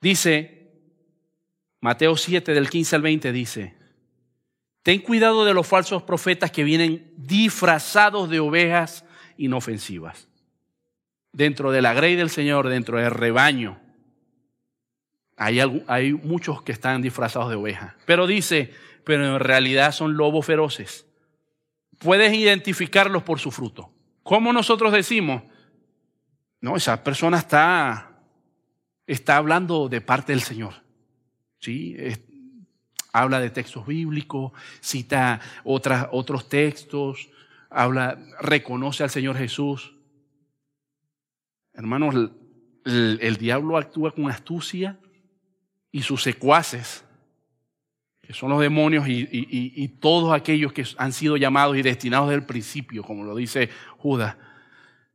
Dice, Mateo 7 del 15 al 20 dice, ten cuidado de los falsos profetas que vienen disfrazados de ovejas inofensivas. Dentro de la grey del Señor, dentro del rebaño, hay, hay muchos que están disfrazados de ovejas. Pero dice, pero en realidad son lobos feroces. Puedes identificarlos por su fruto. ¿Cómo nosotros decimos? No, esa persona está, está hablando de parte del Señor. ¿Sí? habla de textos bíblicos, cita otros textos, habla, reconoce al Señor Jesús. Hermanos, el diablo actúa con astucia y sus secuaces, que son los demonios y, todos aquellos que han sido llamados y destinados desde el principio, como lo dice Judas,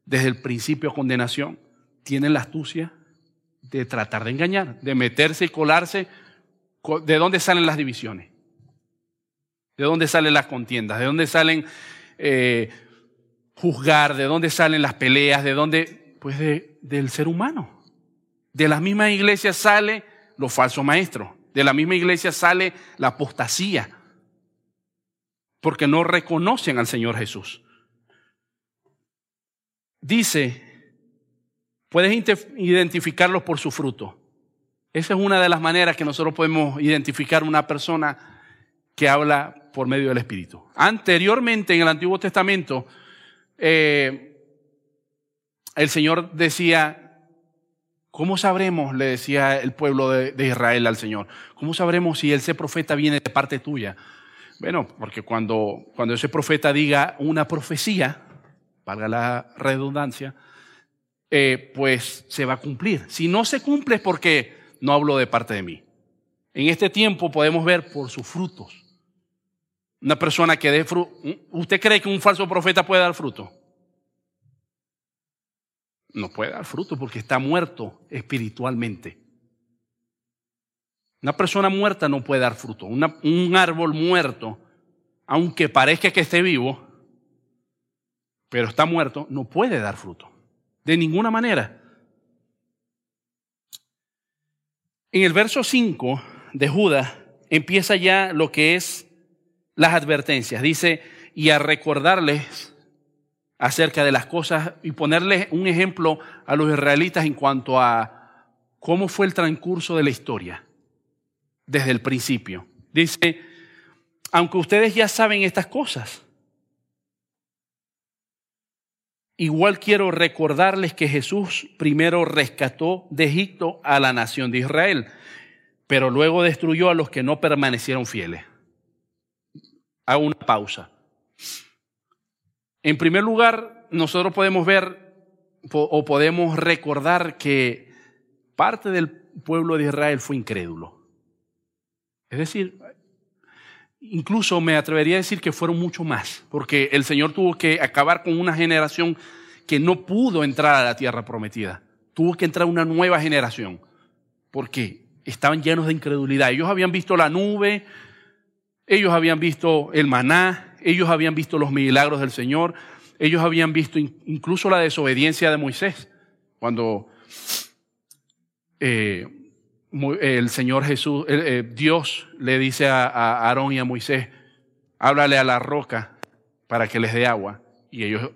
desde el principio a condenación, tienen la astucia de tratar de engañar, de meterse y colarse. ¿De dónde salen las divisiones? ¿De dónde salen las contiendas? ¿De dónde salen eh, juzgar? ¿De dónde salen las peleas? ¿De dónde? Pues del ser humano. De las mismas iglesias sale los falsos maestros. De la misma iglesia sale la apostasía, porque no reconocen al Señor Jesús. Dice, puedes identificarlos por su fruto. Esa es una de las maneras que nosotros podemos identificar una persona que habla por medio del Espíritu. Anteriormente, en el Antiguo Testamento, eh, el Señor decía, ¿Cómo sabremos, le decía el pueblo de, Israel al Señor, cómo sabremos si ese profeta viene de parte tuya? Bueno, porque cuando, cuando ese profeta diga una profecía, valga la redundancia, eh, pues se va a cumplir. Si no se cumple es porque no hablo de parte de mí. En este tiempo podemos ver por sus frutos. Una persona que dé fruto. ¿Usted cree que un falso profeta puede dar fruto? no puede dar fruto porque está muerto espiritualmente. Una persona muerta no puede dar fruto. un árbol muerto, aunque parezca que esté vivo, pero está muerto, no puede dar fruto. De ninguna manera. En el verso 5 de Judas empieza ya lo que es las advertencias. Dice, y a recordarles acerca de las cosas y ponerles un ejemplo a los israelitas en cuanto a cómo fue el transcurso de la historia desde el principio. Dice, aunque ustedes ya saben estas cosas, igual quiero recordarles que Jesús primero rescató de Egipto a la nación de Israel, pero luego destruyó a los que no permanecieron fieles. Hago una pausa. En primer lugar, nosotros podemos ver o podemos recordar que parte del pueblo de Israel fue incrédulo. Es decir, incluso me atrevería a decir que fueron mucho más, porque el Señor tuvo que acabar con una generación que no pudo entrar a la tierra prometida. Tuvo que entrar una nueva generación, porque estaban llenos de incredulidad. Ellos habían visto la nube, ellos habían visto el maná, ellos habían visto los milagros del Señor, ellos habían visto incluso la desobediencia de Moisés, cuando eh, el Señor Jesús, eh, Dios le dice a, Aarón y a Moisés, háblale a la roca para que les dé agua. Y ellos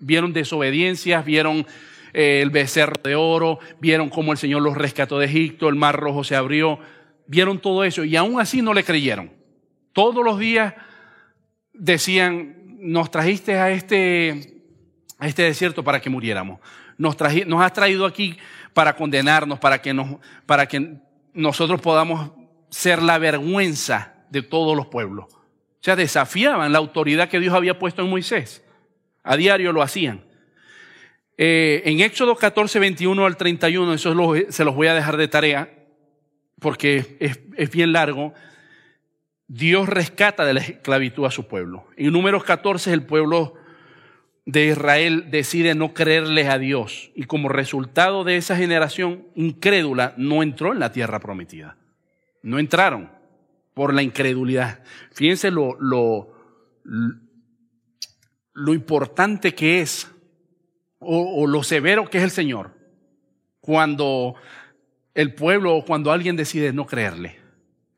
vieron desobediencias, vieron eh, el becerro de oro, vieron cómo el Señor los rescató de Egipto, el mar rojo se abrió, vieron todo eso y aún así no le creyeron. Todos los días decían, nos trajiste a este, a este desierto para que muriéramos. Nos, nos has traído aquí para condenarnos, para que, nos, para que nosotros podamos ser la vergüenza de todos los pueblos. O sea, desafiaban la autoridad que Dios había puesto en Moisés. A diario lo hacían. Eh, en Éxodo 14, 21 al 31, eso se los voy a dejar de tarea, porque es, es bien largo. Dios rescata de la esclavitud a su pueblo. En números 14 el pueblo de Israel decide no creerles a Dios y como resultado de esa generación incrédula no entró en la tierra prometida. No entraron por la incredulidad. Fíjense lo, lo, lo importante que es o, lo severo que es el Señor cuando el pueblo o cuando alguien decide no creerle.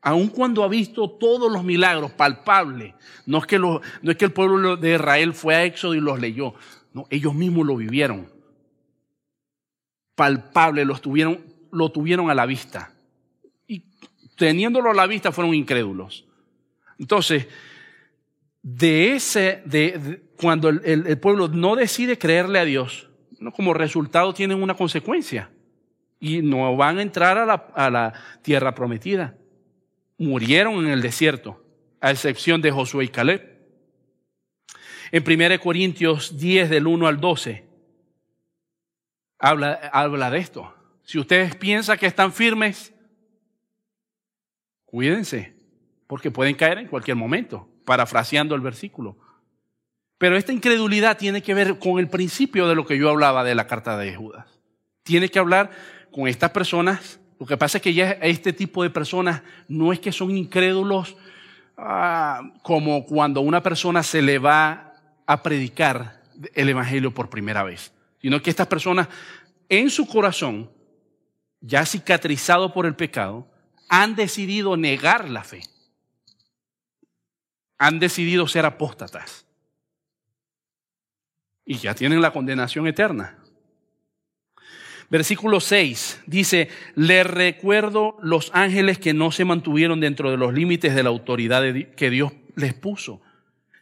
Aun cuando ha visto todos los milagros palpables, no es que, no es que el pueblo de Israel fue a Éxodo y los leyó, no, ellos mismos lo vivieron. Palpable, lo tuvieron, lo tuvieron a la vista. Y teniéndolo a la vista fueron incrédulos. Entonces, de ese, de, cuando el, pueblo no decide creerle a Dios, como resultado tienen una consecuencia y no van a entrar a la, a la tierra prometida. Murieron en el desierto, a excepción de Josué y Caleb. En 1 Corintios 10 del 1 al 12 habla, habla de esto. Si ustedes piensan que están firmes, cuídense, porque pueden caer en cualquier momento parafraseando el versículo. Pero esta incredulidad tiene que ver con el principio de lo que yo hablaba de la carta de Judas. Tiene que hablar con estas personas. Lo que pasa es que ya este tipo de personas no es que son incrédulos ah, como cuando una persona se le va a predicar el Evangelio por primera vez, sino que estas personas en su corazón, ya cicatrizado por el pecado, han decidido negar la fe han decidido ser apóstatas. Y ya tienen la condenación eterna. Versículo 6 dice, le recuerdo los ángeles que no se mantuvieron dentro de los límites de la autoridad que Dios les puso,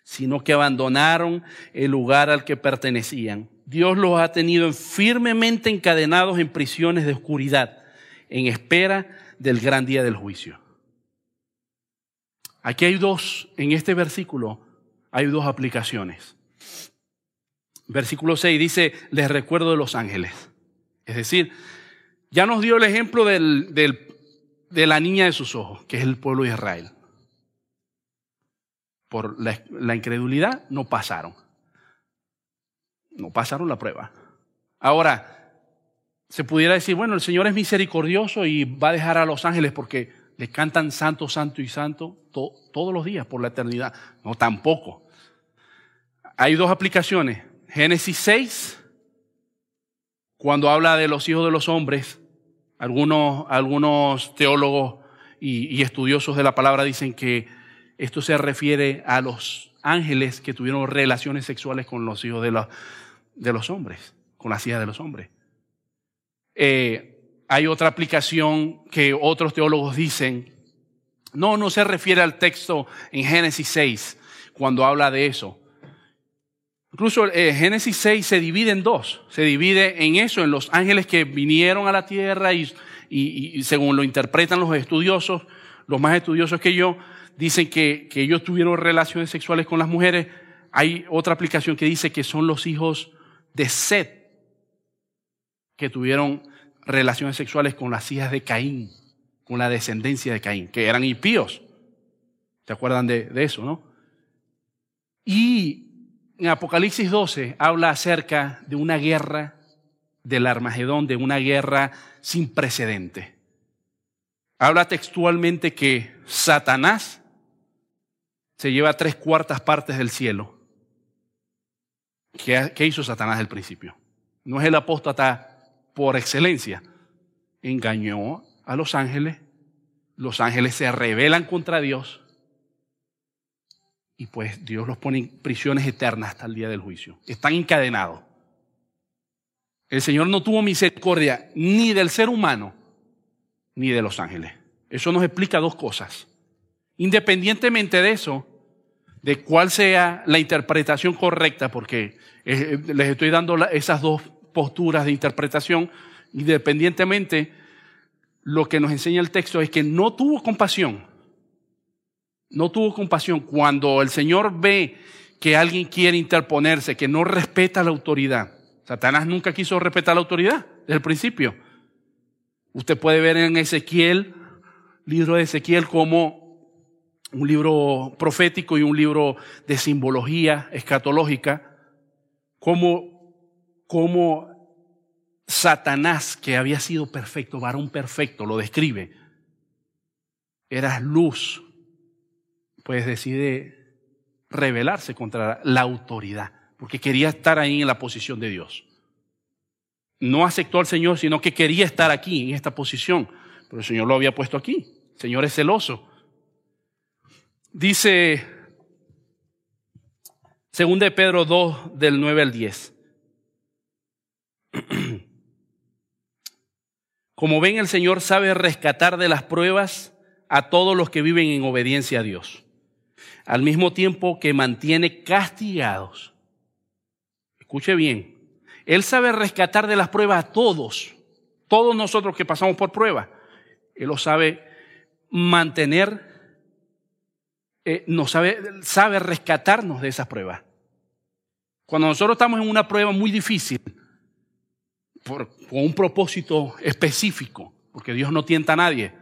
sino que abandonaron el lugar al que pertenecían. Dios los ha tenido firmemente encadenados en prisiones de oscuridad, en espera del gran día del juicio. Aquí hay dos, en este versículo hay dos aplicaciones. Versículo 6 dice, les recuerdo de los ángeles. Es decir, ya nos dio el ejemplo de la niña de sus ojos, que es el pueblo de Israel. Por la, la incredulidad no pasaron. No pasaron la prueba. Ahora, se pudiera decir, bueno, el Señor es misericordioso y va a dejar a los ángeles porque le cantan santo, santo y santo todos los días por la eternidad. No, tampoco. Hay dos aplicaciones. Génesis 6, cuando habla de los hijos de los hombres, algunos, algunos teólogos y, estudiosos de la palabra dicen que esto se refiere a los ángeles que tuvieron relaciones sexuales con los hijos de los, de los hombres, con las hijas de los hombres. Eh, hay otra aplicación que otros teólogos dicen, no, no se refiere al texto en Génesis 6 cuando habla de eso. Incluso eh, Génesis 6 se divide en dos. Se divide en eso, en los ángeles que vinieron a la tierra y, según lo interpretan los estudiosos, los más estudiosos que yo, dicen que, que ellos tuvieron relaciones sexuales con las mujeres. Hay otra aplicación que dice que son los hijos de Set que tuvieron relaciones sexuales con las hijas de Caín, con la descendencia de Caín, que eran impíos. ¿Se acuerdan de, eso, no? Y en Apocalipsis 12 habla acerca de una guerra del Armagedón, de una guerra sin precedente. Habla textualmente que Satanás se lleva tres cuartas partes del cielo. ¿Qué, hizo Satanás al principio? No es el apóstata por excelencia. Engañó a los ángeles, los ángeles se rebelan contra Dios y pues Dios los pone en prisiones eternas hasta el día del juicio. Están encadenados. El Señor no tuvo misericordia ni del ser humano ni de los ángeles. Eso nos explica dos cosas. Independientemente de eso, de cuál sea la interpretación correcta, porque eh, les estoy dando esas dos posturas de interpretación, independientemente, lo que nos enseña el texto es que no tuvo compasión. No tuvo compasión. Cuando el Señor ve que alguien quiere interponerse, que no respeta la autoridad. Satanás nunca quiso respetar la autoridad desde el principio. Usted puede ver en Ezequiel, libro de Ezequiel, como un libro profético y un libro de simbología escatológica, como cómo Satanás, que había sido perfecto, varón perfecto, lo describe, era luz, pues decide rebelarse contra la autoridad, porque quería estar ahí en la posición de Dios. no aceptó al Señor, sino que quería estar aquí, en esta posición. Pero el Señor lo había puesto aquí. El Señor es celoso. Dice 2 de Pedro 2, del 9 al 10. Como ven, el Señor sabe rescatar de las pruebas a todos los que viven en obediencia a Dios, al mismo tiempo que mantiene castigados. Escuche bien, Él sabe rescatar de las pruebas a todos, todos nosotros que pasamos por pruebas. Él lo sabe mantener eh, nos sabe, sabe rescatarnos de esas pruebas. Cuando nosotros estamos en una prueba muy difícil, por, con un propósito específico, porque Dios no tienta a nadie,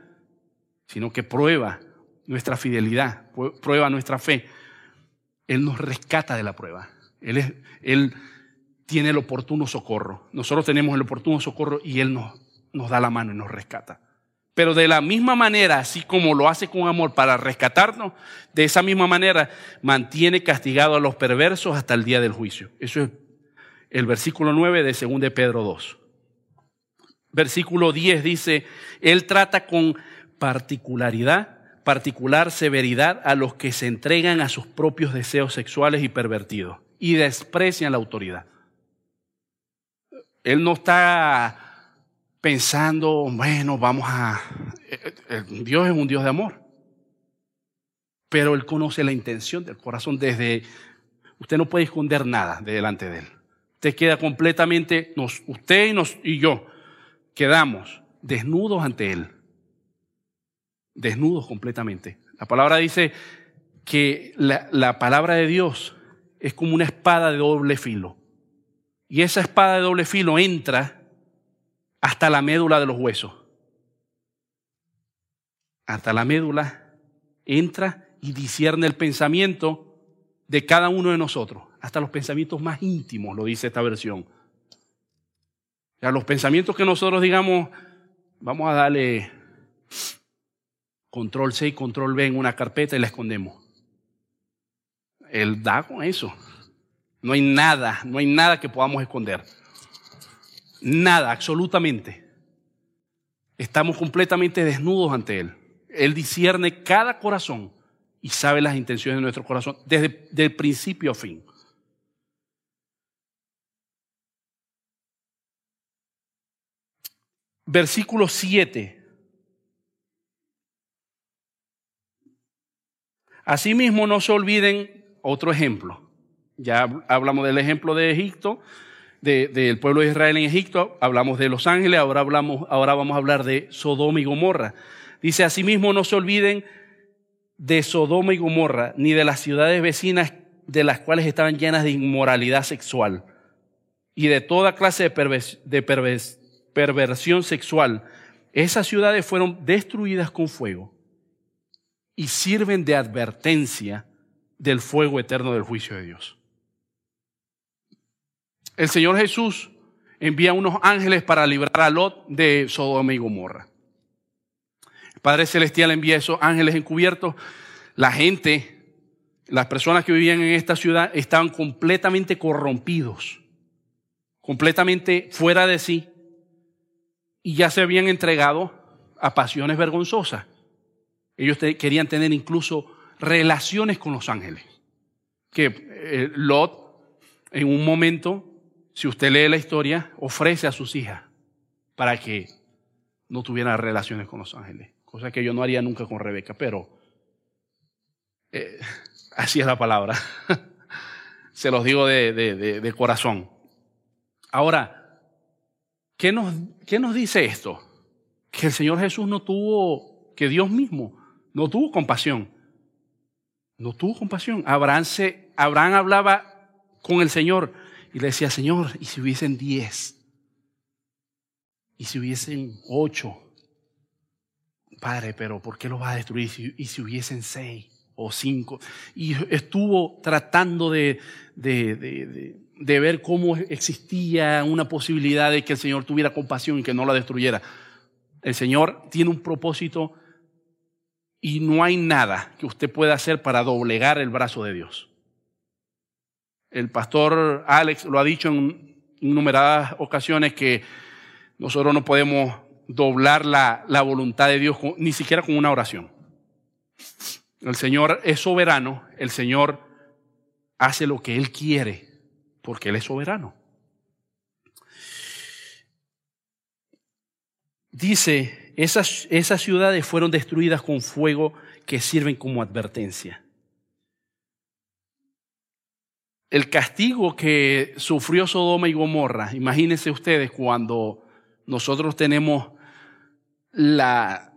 sino que prueba nuestra fidelidad, prueba nuestra fe. Él nos rescata de la prueba. Él, es, él tiene el oportuno socorro. Nosotros tenemos el oportuno socorro y Él nos, nos da la mano y nos rescata. Pero de la misma manera, así como lo hace con amor para rescatarnos, de esa misma manera mantiene castigado a los perversos hasta el día del juicio. Eso es el versículo 9 de 2 de Pedro 2. Versículo 10 dice, Él trata con particularidad, particular severidad a los que se entregan a sus propios deseos sexuales y pervertidos y desprecian la autoridad. Él no está pensando, bueno, vamos a... Eh, eh, Dios es un Dios de amor. Pero Él conoce la intención del corazón desde... Usted no puede esconder nada de delante de Él. Usted queda completamente, usted y, nos, y yo, quedamos desnudos ante Él. Desnudos completamente. La palabra dice que la, la palabra de Dios es como una espada de doble filo. Y esa espada de doble filo entra hasta la médula de los huesos. Hasta la médula entra y discierne el pensamiento de cada uno de nosotros, hasta los pensamientos más íntimos, lo dice esta versión. O los pensamientos que nosotros digamos, vamos a darle control C y control B en una carpeta y la escondemos. Él da con eso. No hay nada, no hay nada que podamos esconder. Nada, absolutamente. Estamos completamente desnudos ante Él. Él discierne cada corazón y sabe las intenciones de nuestro corazón desde el principio a fin. Versículo 7. Asimismo, no se olviden otro ejemplo. Ya hablamos del ejemplo de Egipto, del pueblo de Israel en Egipto, hablamos de Los Ángeles, ahora, hablamos, ahora vamos a hablar de Sodoma y Gomorra. Dice, asimismo no se olviden de Sodoma y Gomorra, ni de las ciudades vecinas de las cuales estaban llenas de inmoralidad sexual y de toda clase de, de perversión sexual. Esas ciudades fueron destruidas con fuego y sirven de advertencia del fuego eterno del juicio de Dios. El Señor Jesús envía unos ángeles para librar a Lot de Sodoma y Gomorra. El Padre Celestial envía esos ángeles encubiertos. La gente, las personas que vivían en esta ciudad estaban completamente corrompidos, completamente fuera de sí y ya se habían entregado a pasiones vergonzosas. Ellos querían tener incluso relaciones con los ángeles. Que eh, Lot en un momento si usted lee la historia, ofrece a sus hijas para que no tuvieran relaciones con los ángeles. Cosa que yo no haría nunca con Rebeca, pero eh, así es la palabra. Se los digo de, de, corazón. Ahora, ¿qué nos, ¿qué nos dice esto? Que el Señor Jesús no tuvo, que Dios mismo no tuvo compasión. No tuvo compasión. Abraham, se, Abraham hablaba con el Señor y le decía, Señor, ¿y si hubiesen diez? ¿Y si hubiesen ocho? Padre, pero ¿por qué lo va a destruir? ¿Y si hubiesen seis o cinco? Y estuvo tratando de, de, de, de ver cómo existía una posibilidad de que el Señor tuviera compasión y que no la destruyera. El Señor tiene un propósito y no hay nada que usted pueda hacer para doblegar el brazo de Dios. El pastor Alex lo ha dicho en, innumeradas ocasiones que nosotros no podemos doblar la, la voluntad de Dios ni siquiera con una oración. El Señor es soberano, el Señor hace lo que Él quiere, porque Él es soberano. Dice, esas, esas ciudades fueron destruidas con fuego que sirven como advertencia. El castigo que sufrió Sodoma y Gomorra, imagínense ustedes cuando nosotros tenemos la,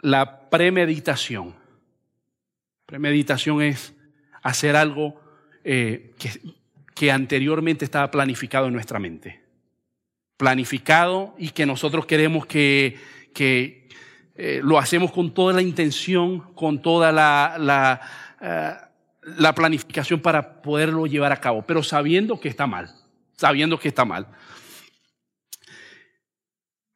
la premeditación. Premeditación es hacer algo eh, que, que anteriormente estaba planificado en nuestra mente planificado y que nosotros queremos que, que eh, lo hacemos con toda la intención, con toda la, la, eh, la planificación para poderlo llevar a cabo, pero sabiendo que está mal, sabiendo que está mal.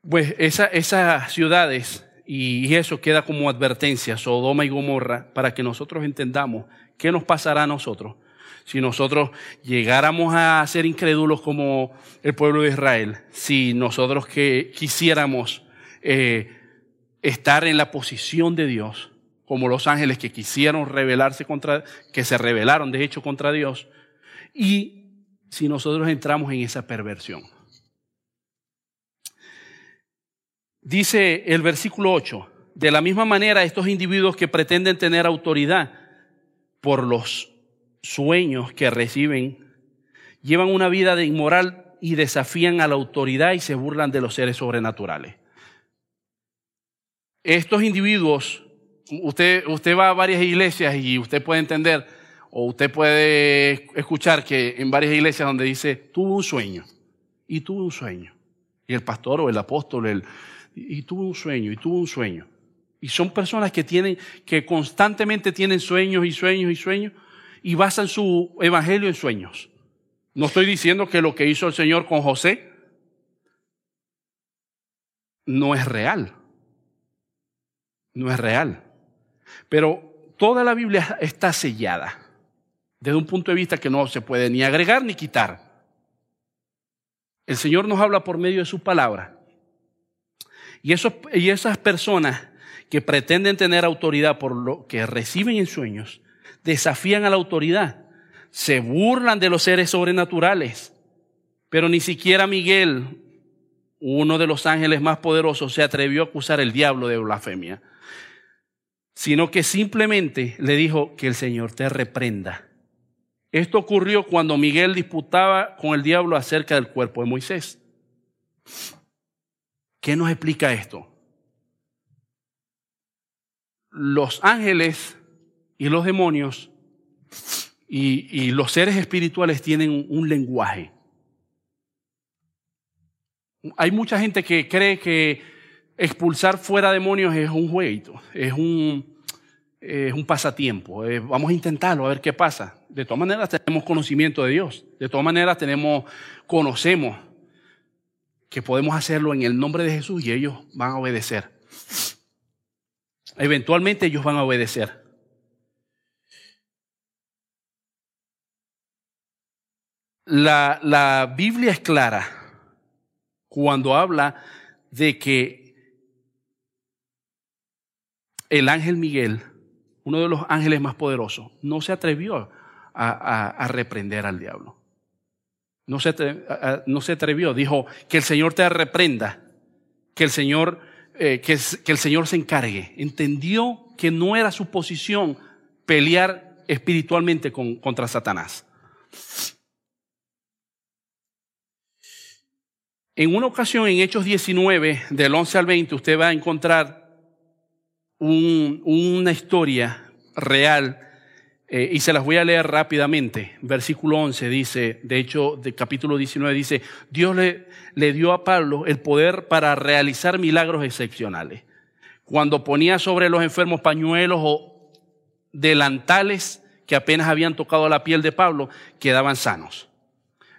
Pues esa, esas ciudades, y eso queda como advertencia, Sodoma y Gomorra, para que nosotros entendamos qué nos pasará a nosotros si nosotros llegáramos a ser incrédulos como el pueblo de Israel, si nosotros que quisiéramos eh, estar en la posición de Dios, como los ángeles que quisieron rebelarse contra, que se rebelaron de hecho contra Dios, y si nosotros entramos en esa perversión. Dice el versículo 8, de la misma manera estos individuos que pretenden tener autoridad por los sueños que reciben, llevan una vida de inmoral y desafían a la autoridad y se burlan de los seres sobrenaturales. Estos individuos, usted, usted va a varias iglesias y usted puede entender o usted puede escuchar que en varias iglesias donde dice, tuve un sueño y tuve un sueño. Y el pastor o el apóstol, el, y tuve un sueño y tuve un sueño. Y son personas que tienen, que constantemente tienen sueños y sueños y sueños y basan su evangelio en sueños. No estoy diciendo que lo que hizo el Señor con José no es real. No es real. Pero toda la Biblia está sellada desde un punto de vista que no se puede ni agregar ni quitar. El Señor nos habla por medio de su palabra. Y, y esas personas que pretenden tener autoridad por lo que reciben en sueños, desafían a la autoridad, se burlan de los seres sobrenaturales, pero ni siquiera Miguel, uno de los ángeles más poderosos, se atrevió a acusar al diablo de blasfemia, sino que simplemente le dijo que el Señor te reprenda. Esto ocurrió cuando Miguel disputaba con el diablo acerca del cuerpo de Moisés. ¿Qué nos explica esto? Los ángeles y los demonios y, los seres espirituales tienen un lenguaje. Hay mucha gente que cree que expulsar fuera demonios es un jueguito, es un, es un pasatiempo. vamos a intentarlo, a ver qué pasa. De todas maneras tenemos conocimiento de Dios. De todas maneras tenemos, conocemos que podemos hacerlo en el nombre de Jesús y ellos van a obedecer. Eventualmente ellos van a obedecer. La, la Biblia es clara cuando habla de que el ángel Miguel, uno de los ángeles más poderosos, no se atrevió a, reprender al diablo. No se, no se, atrevió, dijo que el Señor te reprenda, que el Señor, eh, que, que el Señor se encargue. Entendió que no era su posición pelear espiritualmente con, contra Satanás. En una ocasión, en Hechos 19, del 11 al 20, usted va a encontrar una historia real eh, y se las voy a leer rápidamente. Versículo 11 dice, de hecho, de capítulo 19 dice, Dios le, le dio a Pablo el poder para realizar milagros excepcionales. Cuando ponía sobre los enfermos pañuelos o delantales que apenas habían tocado la piel de Pablo, quedaban sanos.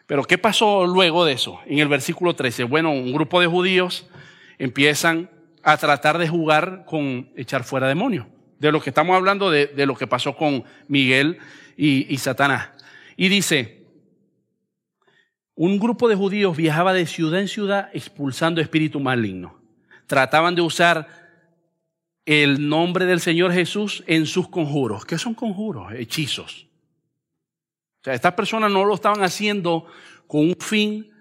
Pero ¿qué pasó luego de eso? En el versículo 13, bueno, un grupo de judíos empiezan a tratar de jugar con echar fuera demonios. De lo que estamos hablando, de, lo que pasó con Miguel y, y Satanás. Y dice, un grupo de judíos viajaba de ciudad en ciudad expulsando espíritu maligno. Trataban de usar el nombre del Señor Jesús en sus conjuros. ¿Qué son conjuros? Hechizos. Sea, estas personas no lo estaban haciendo con un fin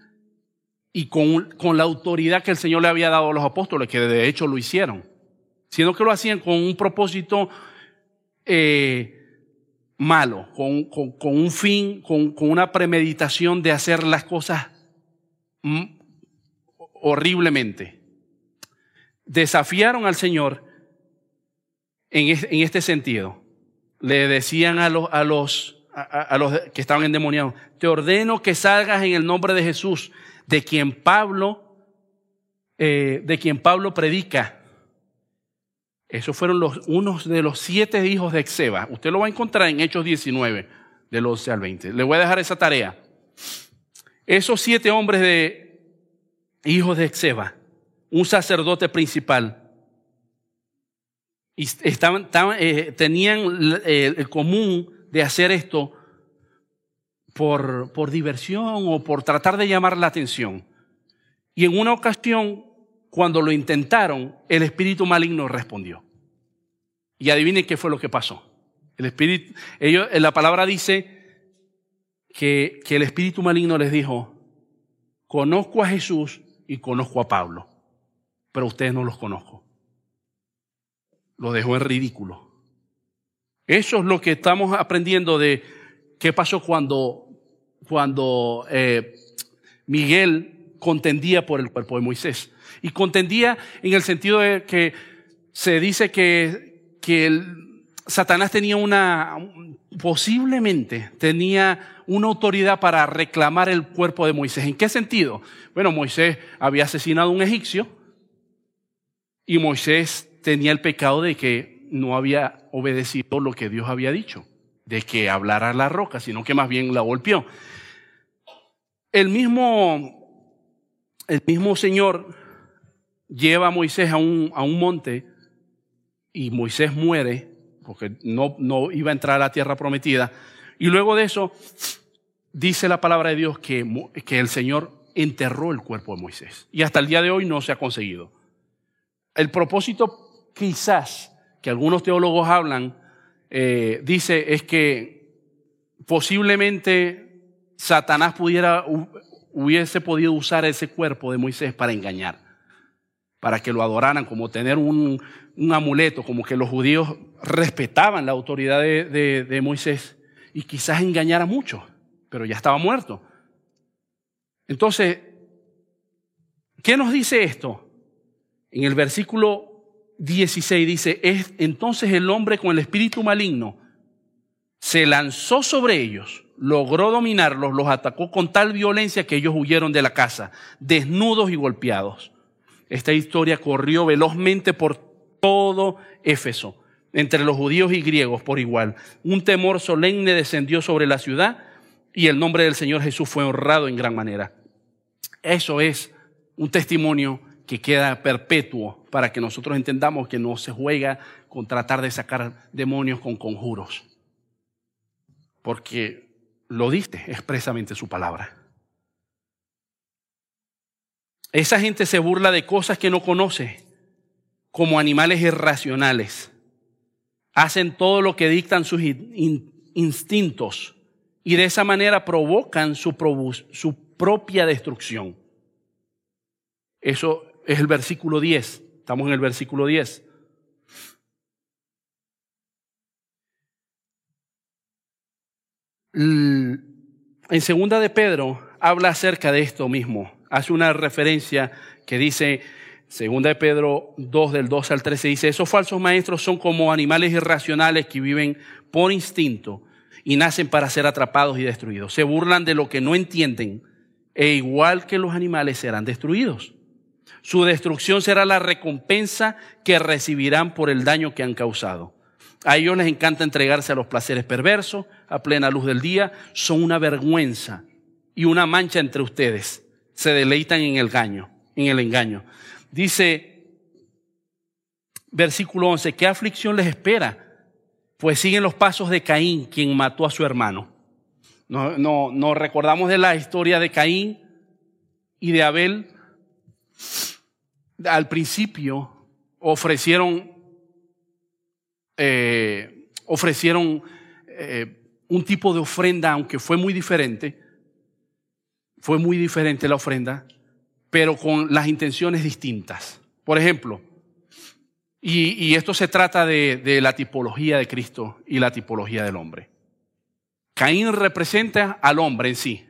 y con, con, la autoridad que el Señor le había dado a los apóstoles, que de hecho lo hicieron, sino que lo hacían con un propósito eh, malo, con, con, con, un fin, con, una premeditación de hacer las cosas horriblemente. Desafiaron al Señor en, en este sentido. Le decían a los, a los, a, los que estaban endemoniados, te ordeno que salgas en el nombre de Jesús, de quien Pablo, eh, de quien Pablo predica. Esos fueron los, unos de los siete hijos de Exeba. Usted lo va a encontrar en Hechos 19, del 11 al 20. Le voy a dejar esa tarea. Esos siete hombres de hijos de Exeba, un sacerdote principal, y estaban, eh, tenían eh, el común de hacer esto por, por diversión o por tratar de llamar la atención. Y en una ocasión, cuando lo intentaron, el espíritu maligno respondió. Y adivinen qué fue lo que pasó. El espíritu, ellos, la palabra dice que, que el espíritu maligno les dijo, conozco a Jesús y conozco a Pablo, pero ustedes no los conozco. Lo dejó en ridículo. Eso es lo que estamos aprendiendo de qué pasó cuando cuando eh, Miguel contendía por el cuerpo de Moisés. Y contendía en el sentido de que se dice que, que el, Satanás tenía una, posiblemente tenía una autoridad para reclamar el cuerpo de Moisés. ¿En qué sentido? Bueno, Moisés había asesinado a un egipcio y Moisés tenía el pecado de que no había obedecido lo que Dios había dicho, de que hablara la roca, sino que más bien la golpeó. El mismo, el mismo Señor lleva a Moisés a un, a un monte y Moisés muere porque no, no iba a entrar a la tierra prometida. Y luego de eso, dice la palabra de Dios que, que el Señor enterró el cuerpo de Moisés. Y hasta el día de hoy no se ha conseguido. El propósito quizás que algunos teólogos hablan, eh, dice, es que posiblemente Satanás pudiera, hubiese podido usar ese cuerpo de Moisés para engañar, para que lo adoraran, como tener un, amuleto, como que los judíos respetaban la autoridad de, de Moisés y quizás engañara mucho, pero ya estaba muerto. Entonces, ¿qué nos dice esto? En el versículo 16 dice, es entonces el hombre con el espíritu maligno se lanzó sobre ellos logró dominarlos, los atacó con tal violencia que ellos huyeron de la casa, desnudos y golpeados. Esta historia corrió velozmente por todo Éfeso, entre los judíos y griegos por igual. Un temor solemne descendió sobre la ciudad y el nombre del Señor Jesús fue honrado en gran manera. Eso es un testimonio que queda perpetuo para que nosotros entendamos que no se juega con tratar de sacar demonios con conjuros. Porque lo diste expresamente su palabra. Esa gente se burla de cosas que no conoce, como animales irracionales. Hacen todo lo que dictan sus instintos y de esa manera provocan su, su propia destrucción. Eso es el versículo 10. Estamos en el versículo 10. en segunda de Pedro habla acerca de esto mismo. Hace una referencia que dice, segunda de Pedro 2 del 2 al 13 dice, esos falsos maestros son como animales irracionales que viven por instinto y nacen para ser atrapados y destruidos. Se burlan de lo que no entienden e igual que los animales serán destruidos. Su destrucción será la recompensa que recibirán por el daño que han causado. A ellos les encanta entregarse a los placeres perversos a plena luz del día. Son una vergüenza y una mancha entre ustedes. Se deleitan en el engaño, en el engaño. Dice versículo 11, ¿qué aflicción les espera? Pues siguen los pasos de Caín, quien mató a su hermano. Nos no, no recordamos de la historia de Caín y de Abel. Al principio ofrecieron, eh, ofrecieron eh, un tipo de ofrenda, aunque fue muy diferente. Fue muy diferente la ofrenda, pero con las intenciones distintas. Por ejemplo, y, esto se trata de, de la tipología de Cristo y la tipología del hombre. Caín representa al hombre en sí.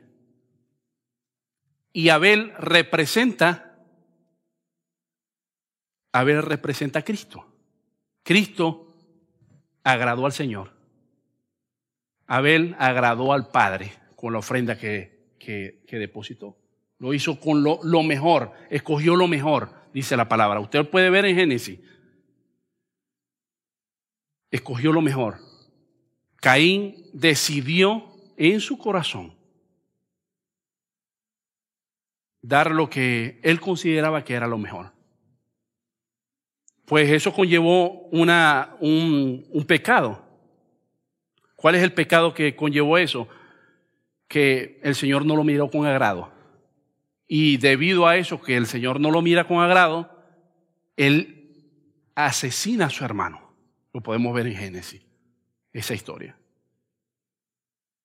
Y Abel representa, Abel representa a Cristo. Cristo agradó al Señor. Abel agradó al Padre con la ofrenda que, que, depositó. Lo hizo con lo, lo mejor, escogió lo mejor, dice la palabra. Usted puede ver en Génesis escogió lo mejor. Caín decidió en su corazón dar lo que él consideraba que era lo mejor. Pues eso conllevó una, un, un pecado. ¿Cuál es el pecado que conllevó eso? Que el Señor no lo miró con agrado. Y debido a eso, que el Señor no lo mira con agrado, Él asesina a su hermano. Lo podemos ver en Génesis, esa historia.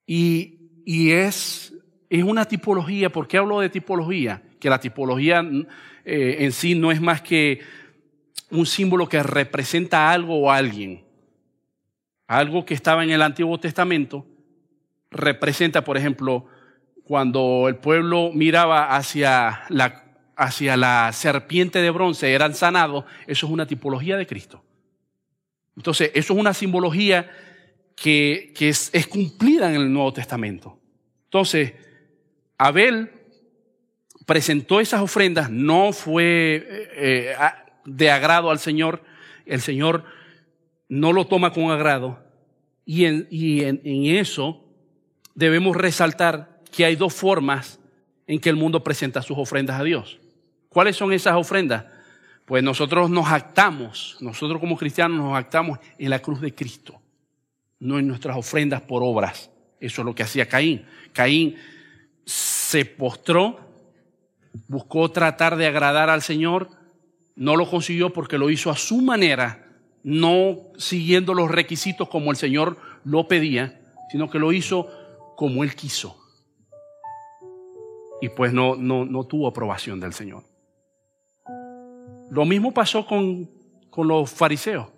Y, y es, es una tipología, ¿por qué hablo de tipología? Que la tipología eh, en sí no es más que un símbolo que representa algo o alguien. Algo que estaba en el Antiguo Testamento representa, por ejemplo, cuando el pueblo miraba hacia la, hacia la serpiente de bronce, eran sanados, eso es una tipología de Cristo. Entonces, eso es una simbología que, es, cumplida en el Nuevo Testamento. Entonces, Abel presentó esas ofrendas, no fue eh, eh, de agrado al Señor, el Señor no lo toma con agrado, y en, y en eso debemos resaltar que hay dos formas en que el mundo presenta sus ofrendas a Dios. ¿Cuáles son esas ofrendas? Pues nosotros nos actamos, nosotros como cristianos nos actamos en la cruz de Cristo, no en nuestras ofrendas por obras. Eso es lo que hacía Caín. Caín se postró, buscó tratar de agradar al Señor, no lo consiguió porque lo hizo a su manera, no siguiendo los requisitos como el Señor lo pedía, sino que lo hizo como él quiso. Y pues no, no, no tuvo aprobación del Señor. Lo mismo pasó con, con los fariseos.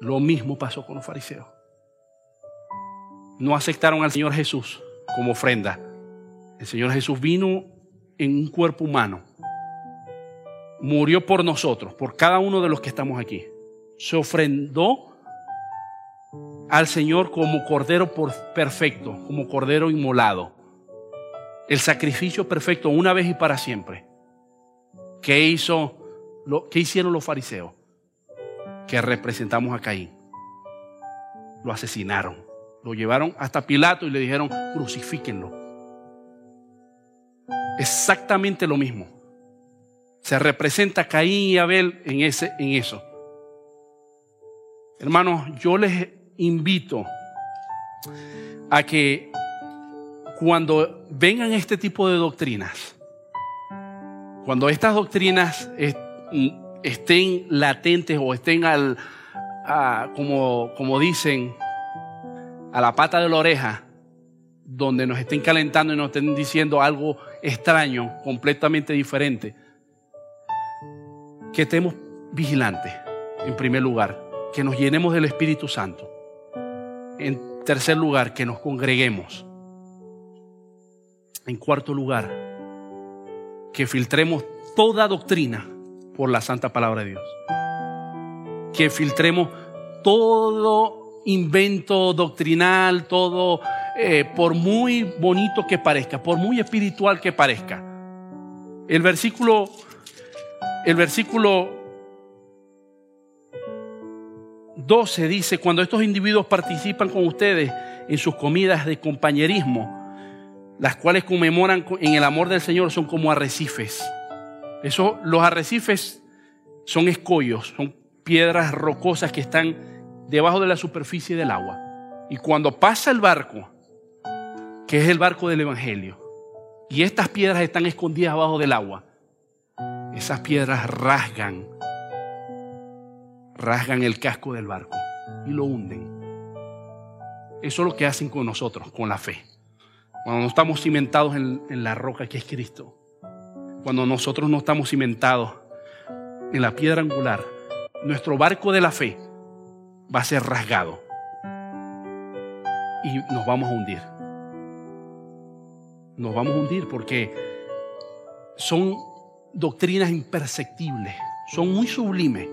Lo mismo pasó con los fariseos. No aceptaron al Señor Jesús como ofrenda. El Señor Jesús vino en un cuerpo humano. Murió por nosotros, por cada uno de los que estamos aquí. Se ofrendó al Señor como cordero perfecto, como cordero inmolado. El sacrificio perfecto una vez y para siempre. ¿Qué, hizo, ¿Qué hicieron los fariseos? Que representamos a Caín. Lo asesinaron. Lo llevaron hasta Pilato y le dijeron, crucifíquenlo. Exactamente lo mismo. Se representa Caín y Abel en, ese, en eso. Hermanos, yo les invito a que cuando vengan este tipo de doctrinas, cuando estas doctrinas estén latentes o estén al, como, como dicen, a la pata de la oreja, donde nos estén calentando y nos estén diciendo algo extraño, completamente diferente, que estemos vigilantes, en primer lugar, que nos llenemos del Espíritu Santo. En tercer lugar, que nos congreguemos. En cuarto lugar, que filtremos toda doctrina por la santa palabra de Dios. Que filtremos todo invento doctrinal, todo, eh, por muy bonito que parezca, por muy espiritual que parezca. El versículo, el versículo 12 dice, cuando estos individuos participan con ustedes en sus comidas de compañerismo, las cuales conmemoran en el amor del Señor, son como arrecifes. Eso, los arrecifes son escollos, son piedras rocosas que están debajo de la superficie del agua. Y cuando pasa el barco, que es el barco del Evangelio, y estas piedras están escondidas abajo del agua, esas piedras rasgan, rasgan el casco del barco y lo hunden. Eso es lo que hacen con nosotros, con la fe. Cuando no estamos cimentados en, la roca que es Cristo, cuando nosotros no estamos cimentados en la piedra angular, nuestro barco de la fe va a ser rasgado y nos vamos a hundir. Nos vamos a hundir porque son doctrinas imperceptibles, son muy sublimes,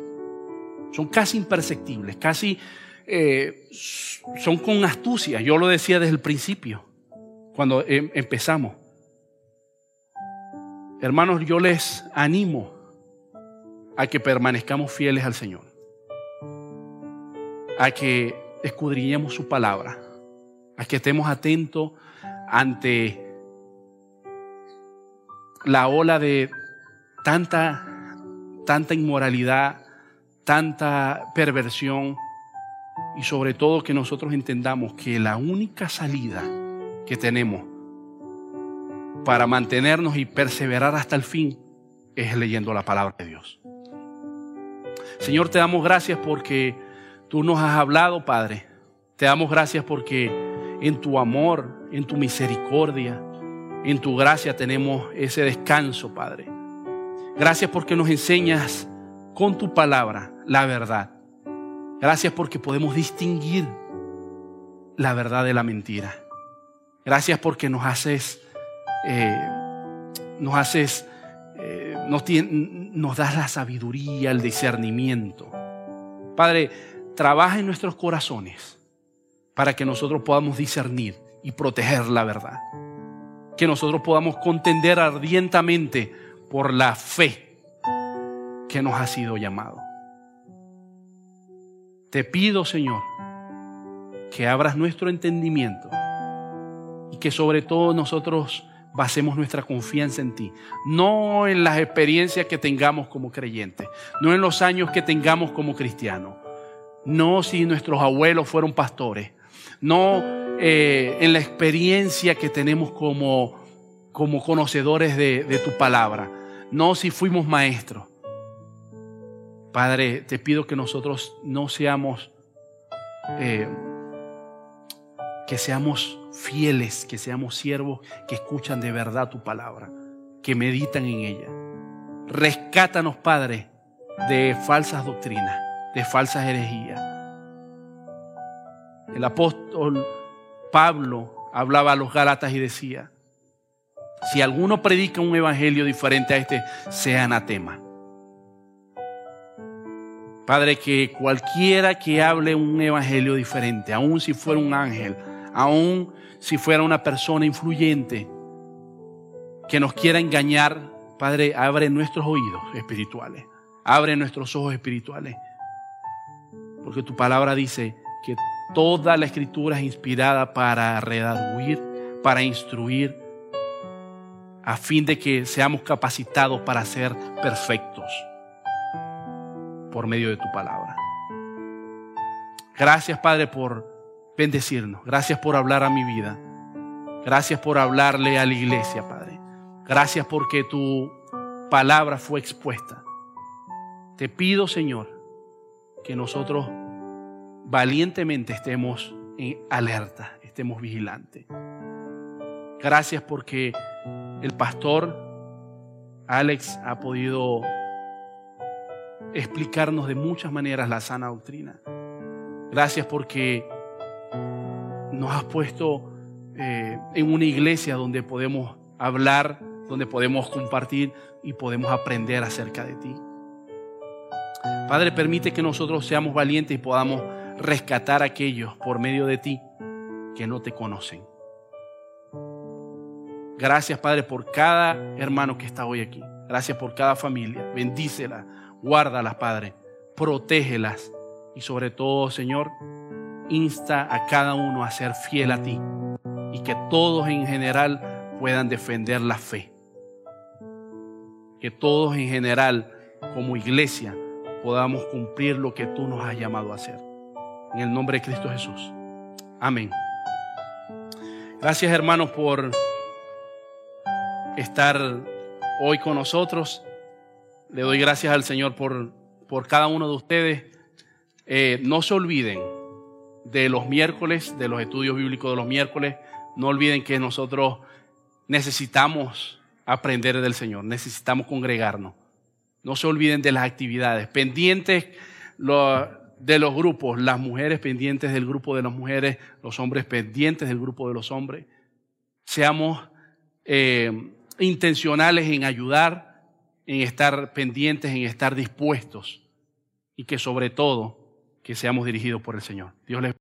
son casi imperceptibles, casi eh, son con astucia. Yo lo decía desde el principio, cuando em, empezamos. Hermanos, yo les animo a que permanezcamos fieles al Señor, a que escudriñemos su palabra, a que estemos atentos ante la ola de tanta, tanta inmoralidad, tanta perversión y sobre todo que nosotros entendamos que la única salida que tenemos para mantenernos y perseverar hasta el fin es leyendo la palabra de Dios. Señor, te damos gracias porque tú nos has hablado, Padre. Te damos gracias porque en tu amor, en tu misericordia, en tu gracia tenemos ese descanso, Padre. Gracias porque nos enseñas con tu palabra la verdad. Gracias porque podemos distinguir la verdad de la mentira. Gracias porque nos haces eh, nos haces, eh, nos, nos das la sabiduría, el discernimiento. Padre, trabaja en nuestros corazones para que nosotros podamos discernir y proteger la verdad. Que nosotros podamos contender ardientemente por la fe que nos ha sido llamado. Te pido, Señor, que abras nuestro entendimiento y que sobre todo nosotros basemos nuestra confianza en ti, no en las experiencias que tengamos como creyentes, no en los años que tengamos como cristianos, no si nuestros abuelos fueron pastores, no eh, en la experiencia que tenemos como, como conocedores de, tu palabra, no si fuimos maestros. Padre, te pido que nosotros no seamos, eh, que seamos fieles, que seamos siervos que escuchan de verdad tu palabra, que meditan en ella. Rescátanos, Padre, de falsas doctrinas, de falsas herejías. El apóstol Pablo hablaba a los Gálatas y decía, si alguno predica un evangelio diferente a este, sea anatema. Padre, que cualquiera que hable un evangelio diferente, aun si fuera un ángel, aun si fuera una persona influyente que nos quiera engañar, Padre, abre nuestros oídos espirituales, abre nuestros ojos espirituales. Porque tu palabra dice que toda la escritura es inspirada para redarguir, para instruir, a fin de que seamos capacitados para ser perfectos por medio de tu palabra. Gracias, Padre, por bendecirnos. Gracias por hablar a mi vida. Gracias por hablarle a la iglesia, Padre. Gracias porque tu palabra fue expuesta. Te pido, Señor, que nosotros valientemente estemos en alerta, estemos vigilantes. Gracias porque el pastor Alex ha podido explicarnos de muchas maneras la sana doctrina. Gracias porque nos has puesto eh, en una iglesia donde podemos hablar, donde podemos compartir y podemos aprender acerca de ti. Padre, permite que nosotros seamos valientes y podamos rescatar a aquellos por medio de ti que no te conocen. Gracias, Padre, por cada hermano que está hoy aquí. Gracias por cada familia. Bendícelas, guárdalas, Padre. Protégelas. Y sobre todo, Señor, insta a cada uno a ser fiel a ti y que todos en general puedan defender la fe. Que todos en general como iglesia podamos cumplir lo que tú nos has llamado a hacer. En el nombre de Cristo Jesús. Amén. Gracias hermanos por estar hoy con nosotros. Le doy gracias al Señor por, por cada uno de ustedes. Eh, no se olviden de los miércoles, de los estudios bíblicos de los miércoles. No olviden que nosotros necesitamos aprender del Señor, necesitamos congregarnos. No se olviden de las actividades, pendientes de los grupos, las mujeres pendientes del grupo de las mujeres, los hombres pendientes del grupo de los hombres. Seamos eh, intencionales en ayudar, en estar pendientes, en estar dispuestos y que sobre todo que seamos dirigidos por el Señor. Dios les